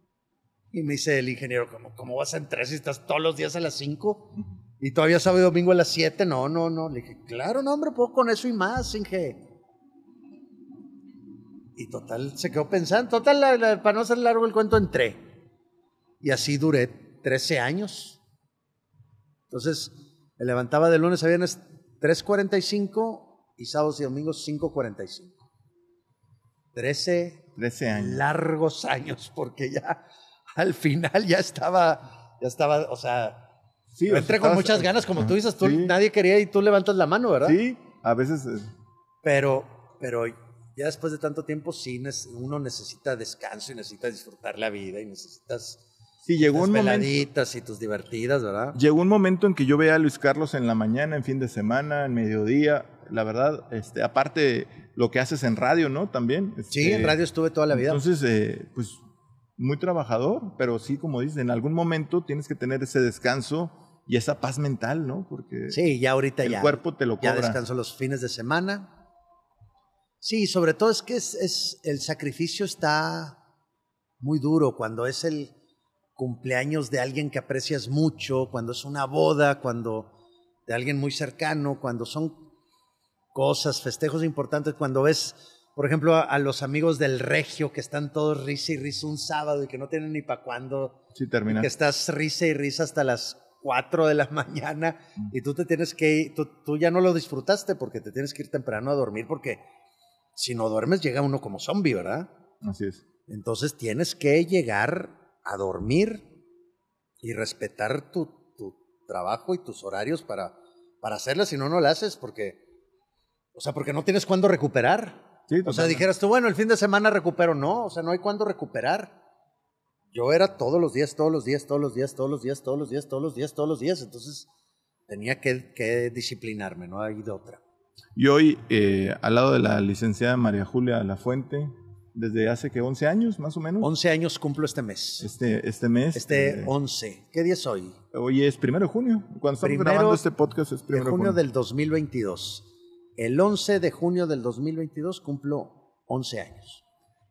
Speaker 3: Y me dice el ingeniero, ¿cómo, cómo vas a entrar si estás todos los días a las 5? Y todavía sábado y domingo a las 7. No, no, no. Le dije, claro, no, hombre, puedo con eso y más, Inge. Y total, se quedó pensando. Total, la- la- para no hacer largo el cuento, entré. Y así duré 13 años. Entonces, me levantaba de lunes a viernes 3.45 y sábados y domingos 5.45. 13,
Speaker 2: 13 años.
Speaker 3: largos años, porque ya al final ya estaba, ya estaba, o sea,
Speaker 2: Sí,
Speaker 3: entré con muchas ganas, como tú dices, tú,
Speaker 2: Sí.
Speaker 3: nadie quería y tú levantas la mano, ¿verdad?
Speaker 2: Sí, a veces. eh,
Speaker 3: Pero, pero ya después de tanto tiempo, sí, uno necesita descanso y necesita disfrutar la vida y necesitas
Speaker 2: Sí, llegó
Speaker 3: tus
Speaker 2: un momento.
Speaker 3: y tus divertidas, ¿verdad?
Speaker 2: Llegó un momento en que yo veía a Luis Carlos en la mañana, en fin de semana, en mediodía. La verdad, este, aparte lo que haces en radio, ¿no? También.
Speaker 3: Sí,
Speaker 2: este,
Speaker 3: en radio estuve toda la vida.
Speaker 2: Entonces, eh, pues, muy trabajador, pero sí, como dices, en algún momento tienes que tener ese descanso y esa paz mental, ¿no? Porque
Speaker 3: sí, ya ahorita
Speaker 2: el
Speaker 3: ya.
Speaker 2: cuerpo te lo
Speaker 3: ya
Speaker 2: cobra.
Speaker 3: descanso los fines de semana. Sí, sobre todo es que es, es- el sacrificio está muy duro cuando es el cumpleaños de alguien que aprecias mucho, cuando es una boda, cuando de alguien muy cercano, cuando son cosas, festejos importantes, cuando ves, por ejemplo, a, a los amigos del regio que están todos risa y risa un sábado y que no tienen ni para cuándo
Speaker 2: Sí, termina.
Speaker 3: que estás risa y risa hasta las 4 de la mañana y tú te tienes que ir, tú, tú ya no lo disfrutaste porque te tienes que ir temprano a dormir porque si no duermes llega uno como zombie, ¿verdad?
Speaker 2: Así es.
Speaker 3: Entonces tienes que llegar a dormir y respetar tu, tu trabajo y tus horarios para, para hacerla, si no, no la haces porque, o sea, porque no tienes cuándo recuperar.
Speaker 2: Sí,
Speaker 3: O sea, dijeras tú, bueno, el fin de semana recupero. No, o sea, no hay cuándo recuperar. Yo era todos los días, todos los días, todos los días, todos los días, todos los días, todos los días, todos los días. Entonces tenía que, que disciplinarme, no hay de otra.
Speaker 2: Y hoy, eh, al lado de la licenciada María Julia Lafuente, desde hace que 11 años, más o menos.
Speaker 3: 11 años cumplo este mes.
Speaker 2: Este, este mes.
Speaker 3: Este
Speaker 2: eh,
Speaker 3: 11. ¿Qué día es hoy?
Speaker 2: hoy es primero de junio. Cuando estamos
Speaker 3: Primero
Speaker 2: grabando este podcast es
Speaker 3: De
Speaker 2: primero
Speaker 3: junio
Speaker 2: de junio.
Speaker 3: del 2022. El 11 de junio del 2022 cumplo 11 años.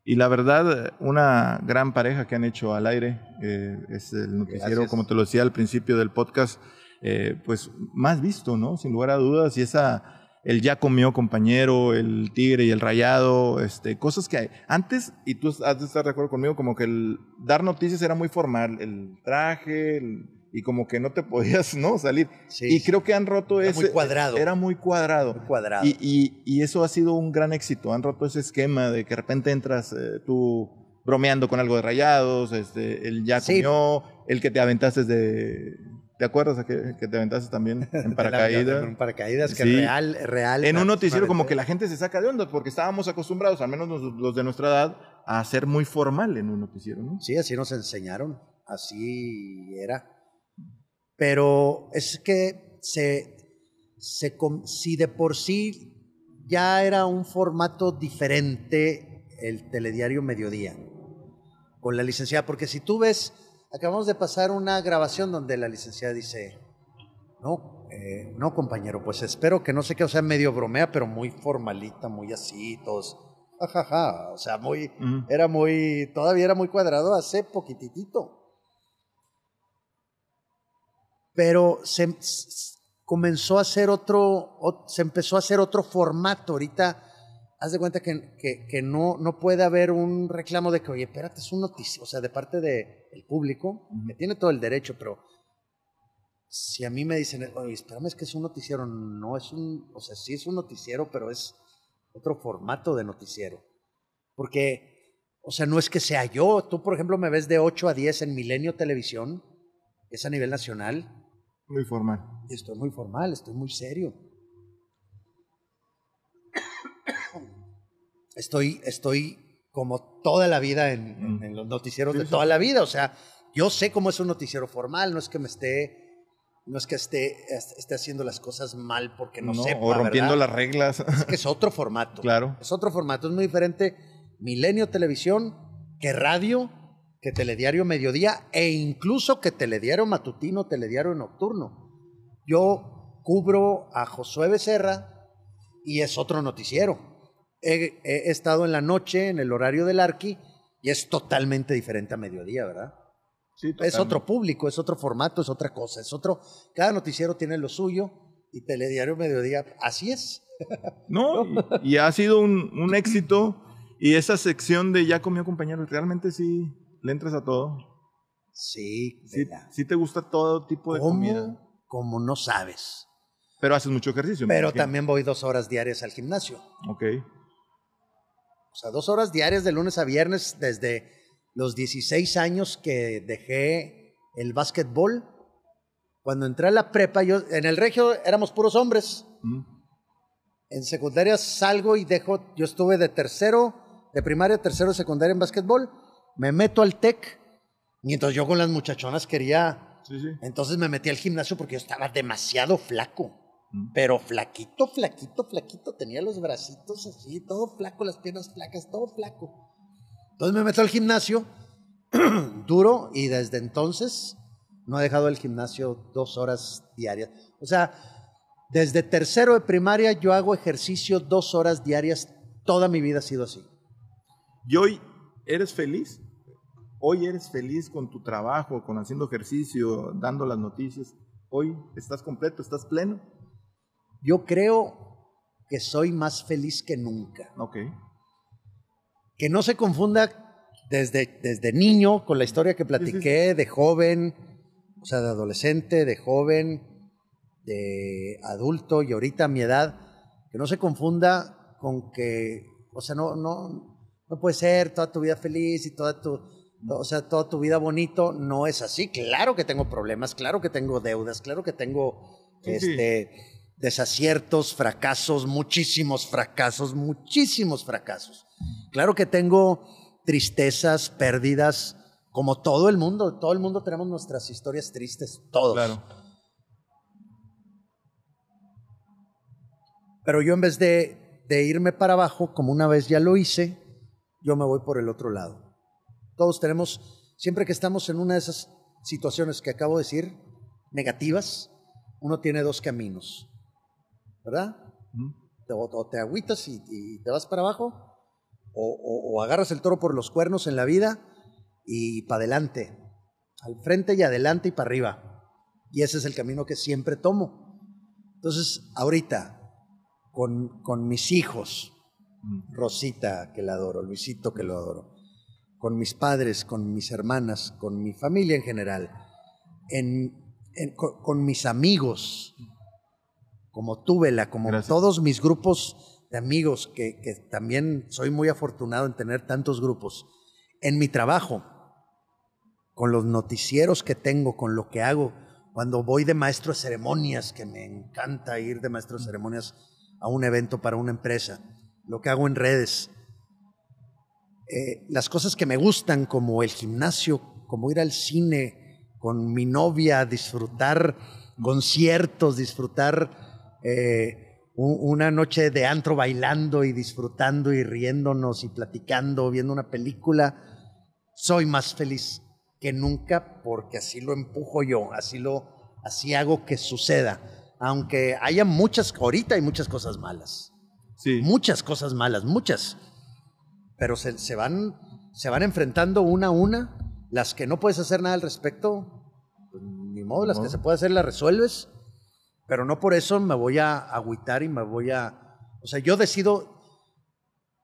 Speaker 2: Y la verdad, una gran pareja que han hecho al aire. eh, es el noticiero,
Speaker 3: Gracias.
Speaker 2: como te lo decía al principio del podcast, eh, pues más visto, ¿no? Sin lugar a dudas. Y esa, el ya comió compañero, el tigre y el rayado, este, cosas que hay. Antes, y tú has de estar de acuerdo conmigo, como que el dar noticias era muy formal. El traje, el- y como que no te podías, ¿no? Salir.
Speaker 3: Sí,
Speaker 2: y creo que han roto
Speaker 3: Era
Speaker 2: ese.
Speaker 3: muy cuadrado.
Speaker 2: Era muy cuadrado.
Speaker 3: Muy cuadrado.
Speaker 2: Y, y- y eso ha sido un gran éxito. Han roto ese esquema de que de repente entras eh, tú bromeando con algo de rayados, este, el ya
Speaker 3: Sí.
Speaker 2: comió, el que te aventaste de... ¿Te acuerdas que, que te aventaste también en paracaídas?
Speaker 3: En paracaídas, que
Speaker 2: Sí.
Speaker 3: real, real.
Speaker 2: En un noticiero como que la gente se saca de onda porque estábamos acostumbrados, al menos los, los de nuestra edad, a ser muy formal en un noticiero, ¿no?
Speaker 3: Sí, así nos enseñaron. Así era. Pero es que se, se si de por sí ya era un formato diferente el telediario Mediodía con la licenciada, porque si tú ves, acabamos de pasar una grabación donde la licenciada dice, no, eh, no compañero, pues espero que no sé qué, o sea, medio bromea, pero muy formalita, muy así, todos, jajaja, o sea, muy, era muy, todavía era muy cuadrado hace poquitito. Pero se s- comenzó a hacer otro, ot- se empezó a hacer otro formato. Ahorita, haz de cuenta que, que, que no, no puede haber un reclamo de que, oye, espérate, es un noticiero, o sea, de parte del público, que tiene todo el derecho, pero si a mí me dicen, oye, espérame, es que es un noticiero, no es un, o sea, sí es un noticiero, pero es otro formato de noticiero. Porque, o sea, no es que sea yo. Tú, por ejemplo, me ves de 8 a 10 en Milenio Televisión, es a nivel nacional,
Speaker 2: Muy formal.
Speaker 3: estoy muy formal, estoy muy serio. Estoy, estoy como toda la vida en, en-
Speaker 2: Mm.
Speaker 3: en los noticieros
Speaker 2: Sí,
Speaker 3: de
Speaker 2: sí,
Speaker 3: toda la vida. O sea, yo sé cómo es un noticiero formal, no es que me esté, no es que esté, esté haciendo las cosas mal porque no,
Speaker 2: No,
Speaker 3: sepa,
Speaker 2: o rompiendo
Speaker 3: ¿verdad?
Speaker 2: las reglas.
Speaker 3: Es que es otro formato.
Speaker 2: Claro.
Speaker 3: Es otro formato, es muy diferente Milenio Televisión que radio, que Telediario Mediodía e incluso que Telediario Matutino, Telediario Nocturno. Yo cubro a Josué Becerra y es otro noticiero. He, he estado en la noche, en el horario del Arqui, y es totalmente diferente a mediodía, ¿verdad?
Speaker 2: Sí,
Speaker 3: Es otro público, es otro formato, es otra cosa, es otro. Cada noticiero tiene lo suyo y Telediario Mediodía, así es.
Speaker 2: No, y, y ha sido un, un éxito. Y esa sección de ya comió compañero, realmente sí le entras a todo.
Speaker 3: Sí,
Speaker 2: Sí, sí te gusta todo tipo de comida.
Speaker 3: Como no sabes.
Speaker 2: Pero haces mucho ejercicio.
Speaker 3: Pero
Speaker 2: imagino.
Speaker 3: también voy dos horas diarias al gimnasio.
Speaker 2: Ok.
Speaker 3: O sea, dos horas diarias de lunes a viernes desde los 16 años que dejé el básquetbol. Cuando entré a la prepa, yo en el regio éramos puros hombres.
Speaker 2: Mm.
Speaker 3: En secundaria salgo y dejo, yo estuve de tercero, de primaria, tercero, secundaria en básquetbol. Me meto al TEC. Y entonces yo con las muchachonas quería.
Speaker 2: Sí, sí.
Speaker 3: Entonces me metí al gimnasio porque yo estaba demasiado flaco.
Speaker 2: Mm.
Speaker 3: Pero flaquito, flaquito, flaquito. Tenía los bracitos así, todo flaco, las piernas flacas, todo flaco. Entonces me meto al gimnasio, duro, y desde entonces no he dejado el gimnasio dos horas diarias. O sea, desde tercero de primaria yo hago ejercicio dos horas diarias. Toda mi vida ha sido así.
Speaker 2: ¿Y hoy eres feliz? ¿Hoy eres feliz con tu trabajo, con haciendo ejercicio, dando las noticias? ¿Hoy estás completo, estás pleno?
Speaker 3: Yo creo que soy más feliz que nunca.
Speaker 2: Ok.
Speaker 3: que no se confunda desde, desde niño con la historia que platiqué de joven, o sea, de adolescente, de joven, de adulto y ahorita a mi edad, que no se confunda con que, o sea, no, no, no puede ser toda tu vida feliz y toda tu, o sea, toda tu vida bonito, no es así. Claro que tengo problemas, claro que tengo deudas, claro que tengo
Speaker 2: Sí, sí.
Speaker 3: este, desaciertos, fracasos, muchísimos fracasos, muchísimos fracasos. Claro que tengo tristezas, pérdidas, como todo el mundo. Todo el mundo tenemos nuestras historias tristes, todos.
Speaker 2: Claro.
Speaker 3: Pero yo en vez de, de irme para abajo, como una vez ya lo hice, yo me voy por el otro lado. Todos tenemos, siempre que estamos en una de esas situaciones que acabo de decir, negativas, uno tiene dos caminos, ¿verdad?
Speaker 2: Mm.
Speaker 3: Te- o, te agüitas y, y te vas para abajo, o, o- o agarras el toro por los cuernos en la vida y para adelante, al frente y adelante y para arriba. Y ese es el camino que siempre tomo. Entonces, ahorita, con, con mis hijos. Rosita, que la adoro, Luisito, que lo adoro, con mis padres, con mis hermanas, con mi familia en general, en, en- con, con mis amigos, como tú, Vela, como
Speaker 2: Gracias.
Speaker 3: todos mis grupos de amigos, que, que también soy muy afortunado en tener tantos grupos, en mi trabajo, con los noticieros que tengo, con lo que hago, cuando voy de maestro de ceremonias, que me encanta ir de maestro de ceremonias a un evento para una empresa, lo que hago en redes, eh, las cosas que me gustan, como el gimnasio, como ir al cine con mi novia, disfrutar conciertos, disfrutar eh, una noche de antro bailando y disfrutando y riéndonos y platicando, viendo una película, soy más feliz que nunca porque así lo empujo yo, así lo, así hago que suceda. Aunque haya muchas, ahorita hay muchas cosas malas
Speaker 2: Sí.
Speaker 3: muchas cosas malas, muchas. Pero se, se van, se van enfrentando una a una. Las que no puedes hacer nada al respecto, pues, ni modo, las que se puede hacer las resuelves. Pero no por eso me voy a agüitar y me voy a... O sea, yo decido...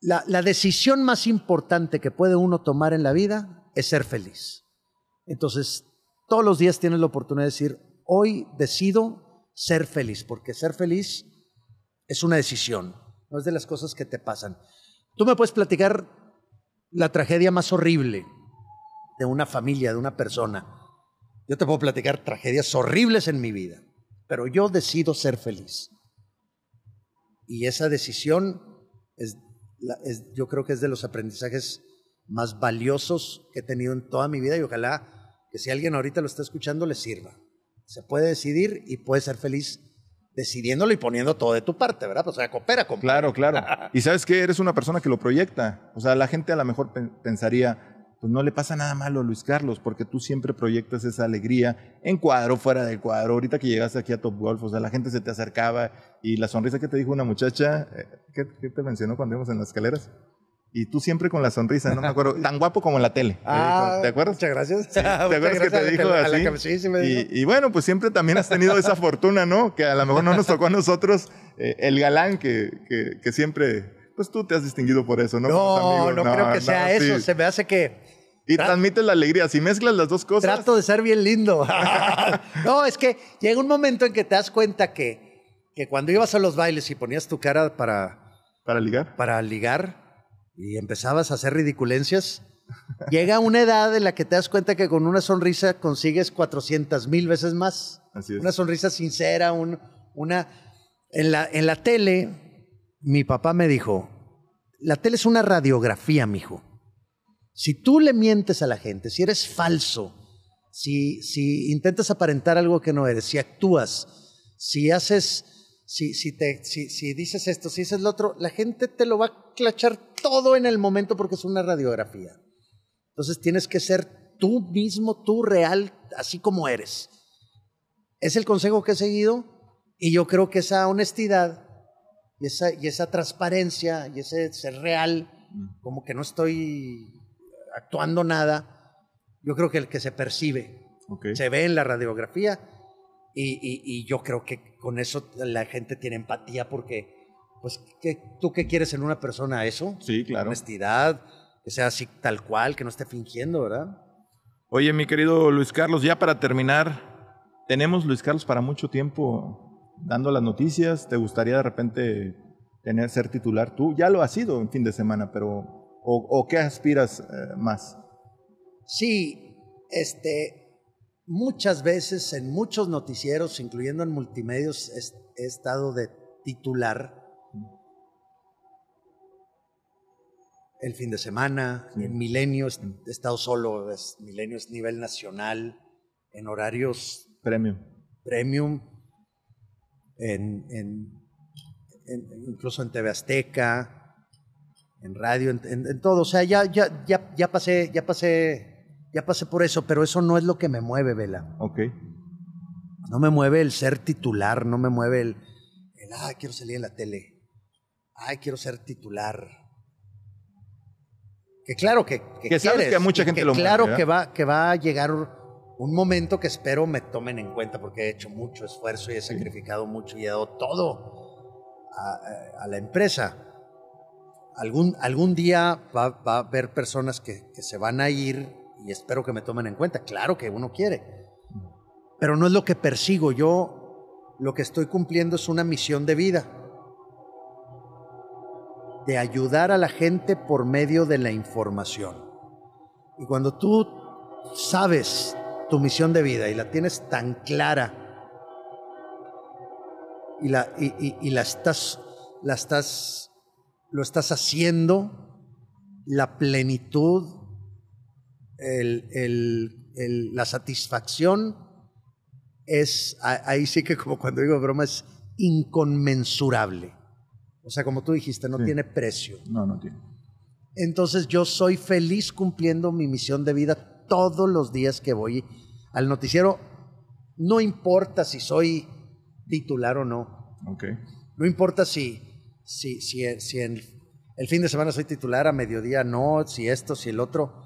Speaker 3: La, la decisión más importante que puede uno tomar en la vida es ser feliz. Entonces, todos los días tienes la oportunidad de decir, hoy decido ser feliz, porque ser feliz es una decisión, no es de las cosas que te pasan. Tú me puedes platicar la tragedia más horrible de una familia, de una persona. Yo te puedo platicar tragedias horribles en mi vida, pero yo decido ser feliz. Y esa decisión es, yo creo que es de los aprendizajes más valiosos que he tenido en toda mi vida y ojalá que si alguien ahorita lo está escuchando le sirva. Se puede decidir y puede ser feliz decidiéndolo y poniendo todo de tu parte, ¿verdad? O sea, coopera, compadre.
Speaker 2: Claro, claro. Y sabes que eres una persona que lo proyecta. O sea, la gente a lo mejor pen- pensaría, pues no le pasa nada malo a Luis Carlos, porque tú siempre proyectas esa alegría en cuadro, fuera del cuadro. Ahorita que llegaste aquí a Top Golf, o sea, la gente se te acercaba y la sonrisa que te dijo una muchacha, eh, ¿qué, qué te mencionó cuando íbamos en las escaleras? Y tú siempre con la sonrisa, no me acuerdo, tan guapo como en la tele.
Speaker 3: Ah,
Speaker 2: ¿Te acuerdas?
Speaker 3: Muchas gracias.
Speaker 2: ¿Te acuerdas que te dijo así?
Speaker 3: sí, sí me dijo.
Speaker 2: Y, y bueno, pues siempre también has tenido esa fortuna, ¿no? Que a lo mejor no nos tocó a nosotros eh, el galán que, que, que siempre, pues tú te has distinguido por eso, ¿no?
Speaker 3: No, no, creo que sea eso. Se me hace que
Speaker 2: Y transmites la alegría. Si mezclas las dos cosas.
Speaker 3: Trato de ser bien lindo. no, es que llega un momento en que te das cuenta que, que cuando ibas a los bailes y ponías tu cara para,
Speaker 2: Para ligar.
Speaker 3: para ligar y empezabas a hacer ridiculencias, llega una edad en la que te das cuenta que con una sonrisa consigues 400 mil veces más.
Speaker 2: Así es.
Speaker 3: Una sonrisa sincera, un- una... En la, en la tele, mi papá me dijo, la tele es una radiografía, mijo. Si tú le mientes a la gente, si eres falso, si, si intentas aparentar algo que no eres, si actúas, si haces, si, si, te, si, si dices esto, si dices lo otro, la gente te lo va a clachar todo en el momento porque es una radiografía. Entonces tienes que ser tú mismo, tú real, así como eres. Es el consejo que he seguido y yo creo que esa honestidad y esa, y esa transparencia y ese ser real, como que no estoy actuando nada, yo creo que el que se percibe, se ve en la radiografía y, y- y yo creo que con eso la gente tiene empatía porque, pues, ¿qué- ¿tú qué quieres en una persona? ¿Eso?
Speaker 2: Sí, claro.
Speaker 3: Honestidad, que sea así tal cual, que no esté fingiendo, ¿verdad?
Speaker 2: Oye, mi querido Luis Carlos, ya para terminar, tenemos Luis Carlos para mucho tiempo dando las noticias. ¿Te gustaría de repente tener ser titular tú? Ya lo has sido en fin de semana, pero ¿o, o qué aspiras eh, más?
Speaker 3: Sí, este, muchas veces en muchos noticieros, incluyendo en multimedios, he estado de titular. El fin de semana,
Speaker 2: Sí.
Speaker 3: en Milenio, es- he estado solo, es, Milenio es nivel nacional, en horarios
Speaker 2: Premio.
Speaker 3: premium, en, en- en- incluso en TV Azteca, en radio, en todo. O sea, ya, ya, ya, ya pasé, ya pasé, ya pasé por eso, pero eso no es lo que me mueve, Vela.
Speaker 2: Ok.
Speaker 3: No me mueve el ser titular, no me mueve el, el ah, quiero salir en la tele. Ay, quiero ser titular. Que claro que, que,
Speaker 2: Que sabes
Speaker 3: quieres,
Speaker 2: que a mucha gente
Speaker 3: que
Speaker 2: lo mueve,
Speaker 3: Claro
Speaker 2: ¿verdad?
Speaker 3: que va, que va a llegar un momento que espero me tomen en cuenta porque he hecho mucho esfuerzo y he sacrificado mucho y he dado todo a, a la empresa. Algún, algún día va, va a haber personas que, que se van a ir y espero que me tomen en cuenta. Claro que uno quiere, pero no es lo que persigo. Yo lo que estoy cumpliendo es una misión de vida de ayudar a la gente por medio de la información. Y cuando tú sabes tu misión de vida y la tienes tan clara y la, y, y- y la estás, la estás, lo estás haciendo, la plenitud, el- el- el- la satisfacción es, ahí sí que como cuando digo broma, es inconmensurable. O sea, como tú dijiste, no
Speaker 2: Sí.
Speaker 3: tiene precio.
Speaker 2: No, no tiene.
Speaker 3: Entonces yo soy feliz cumpliendo mi misión de vida todos los días que voy al noticiero. No importa si soy titular o no. No importa si, si, si, si en el fin de semana soy titular, a mediodía no, si esto, si el otro.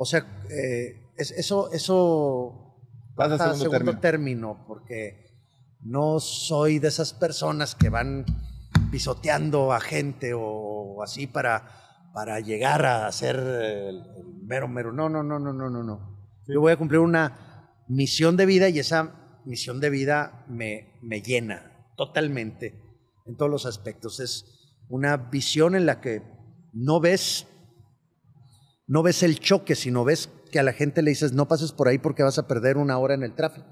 Speaker 3: O sea, eh, es- eso, eso
Speaker 2: Pasa a segundo término.
Speaker 3: porque no soy de esas personas que van pisoteando a gente o así para, para llegar a ser el, el mero mero. No, no, no, no, no, no, no. Yo voy a cumplir una misión de vida y esa misión de vida me, me llena totalmente en todos los aspectos. Es una visión en la que no ves, no ves el choque, sino ves que a la gente le dices, no pases por ahí porque vas a perder una hora en el tráfico.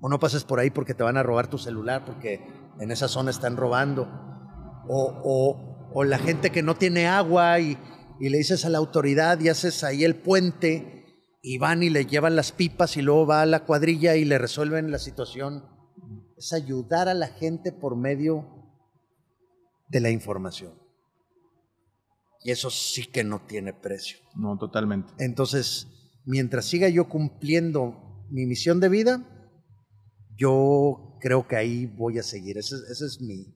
Speaker 3: O no pases por ahí porque te van a robar tu celular, porque en esa zona están robando. O, o- o la gente que no tiene agua y, y le dices a la autoridad y haces ahí el puente y van y le llevan las pipas y luego va a la cuadrilla y le resuelven la situación. Es ayudar a la gente por medio de la información. Y eso sí que no tiene precio.
Speaker 2: No, totalmente.
Speaker 3: Entonces, mientras siga yo cumpliendo mi misión de vida, yo creo que ahí voy a seguir. Ese, es- ese es mi...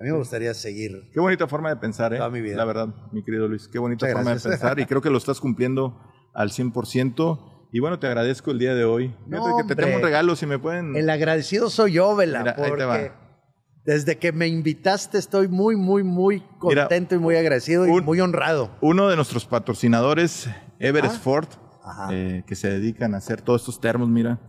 Speaker 3: A mí me gustaría seguir.
Speaker 2: Qué bonita forma de pensar, ¿eh?
Speaker 3: Toda mi vida.
Speaker 2: La verdad, mi querido Luis. Qué bonita
Speaker 3: Muchas
Speaker 2: forma
Speaker 3: gracias.
Speaker 2: de pensar y creo que lo estás cumpliendo al 100%. Y bueno, te agradezco el día de hoy.
Speaker 3: No,
Speaker 2: que te tengo un regalo, si me pueden...
Speaker 3: El agradecido soy yo, Vela,
Speaker 2: Mira, ahí te va.
Speaker 3: De Desde que me invitaste estoy muy, muy, muy
Speaker 2: Mira,
Speaker 3: contento y muy agradecido y muy honrado.
Speaker 2: Uno de nuestros patrocinadores, Everest
Speaker 3: Ah.
Speaker 2: Ford, eh, que se dedican a hacer todos estos termos, mira,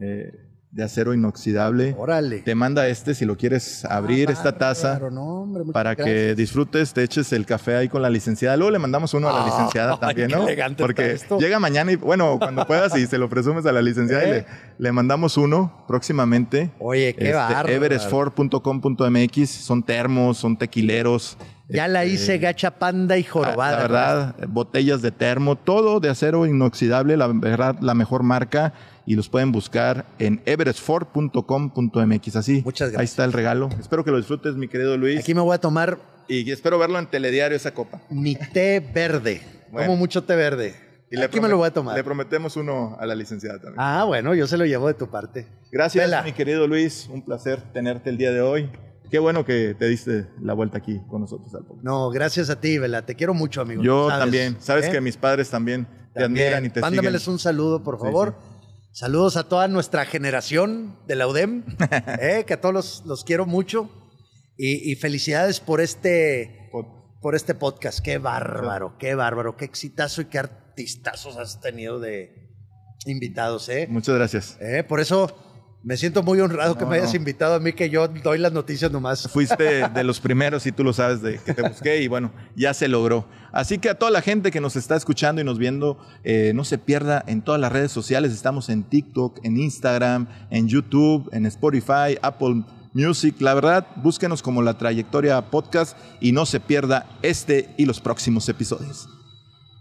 Speaker 2: eh, de acero inoxidable.
Speaker 3: Órale.
Speaker 2: Te manda este si lo quieres abrir,
Speaker 3: Ah,
Speaker 2: esta taza.
Speaker 3: no, hombre,
Speaker 2: para que disfrutes, te eches el café ahí con la licenciada. Luego le mandamos uno a la
Speaker 3: Ay,
Speaker 2: licenciada también, ¿no? Porque llega mañana y, bueno, cuando puedas y se lo presumes a la licenciada y
Speaker 3: ¿Eh?
Speaker 2: le, le mandamos uno próximamente.
Speaker 3: Oye, qué
Speaker 2: Este, everestford.com.mx, son termos, son tequileros.
Speaker 3: Ya la hice gacha panda y jorobada.
Speaker 2: La verdad, botellas de termo, todo de acero inoxidable, la verdad, la mejor marca. Y los pueden buscar en everestford.com.mx. Así,
Speaker 3: Muchas gracias.
Speaker 2: ahí está el regalo. Espero que lo disfrutes, mi querido Luis.
Speaker 3: Aquí me voy a tomar
Speaker 2: Y espero verlo en telediario esa copa.
Speaker 3: mi té verde.
Speaker 2: Bueno.
Speaker 3: Como mucho té verde.
Speaker 2: Y
Speaker 3: Aquí me lo voy a tomar.
Speaker 2: Le prometemos uno a la licenciada también.
Speaker 3: Ah, bueno, yo se lo llevo de tu parte.
Speaker 2: Gracias, mi querido Luis. Un placer tenerte el día de hoy. Qué bueno que te diste la vuelta aquí con nosotros al podcast.
Speaker 3: No, gracias a ti, Vela. Te quiero mucho, amigo.
Speaker 2: Yo
Speaker 3: ¿Sabes?
Speaker 2: también. Sabes
Speaker 3: ¿Eh?
Speaker 2: que mis padres también te
Speaker 3: También.
Speaker 2: admiran y te
Speaker 3: Mándameles
Speaker 2: siguen.
Speaker 3: un saludo, por
Speaker 2: Sí,
Speaker 3: favor. Saludos a toda nuestra generación de la UDEM, eh, que a todos los, los quiero mucho. Y, y felicidades por este, por este podcast. Qué bárbaro, qué bárbaro, qué exitazo y qué artistazos has tenido de invitados. ¿eh?
Speaker 2: Muchas gracias.
Speaker 3: Eh, Por eso me siento muy honrado que me hayas
Speaker 2: no.
Speaker 3: invitado a mí, que yo doy las noticias nomás.
Speaker 2: Fuiste de los primeros y tú lo sabes de que te busqué y bueno, ya se logró. Así que a toda la gente que nos está escuchando y nos viendo, eh, no se pierda en todas las redes sociales. Estamos en TikTok, en Instagram, en YouTube, en Spotify, Apple Music. La verdad, búsquenos como la trayectoria podcast y no se pierda este y los próximos episodios.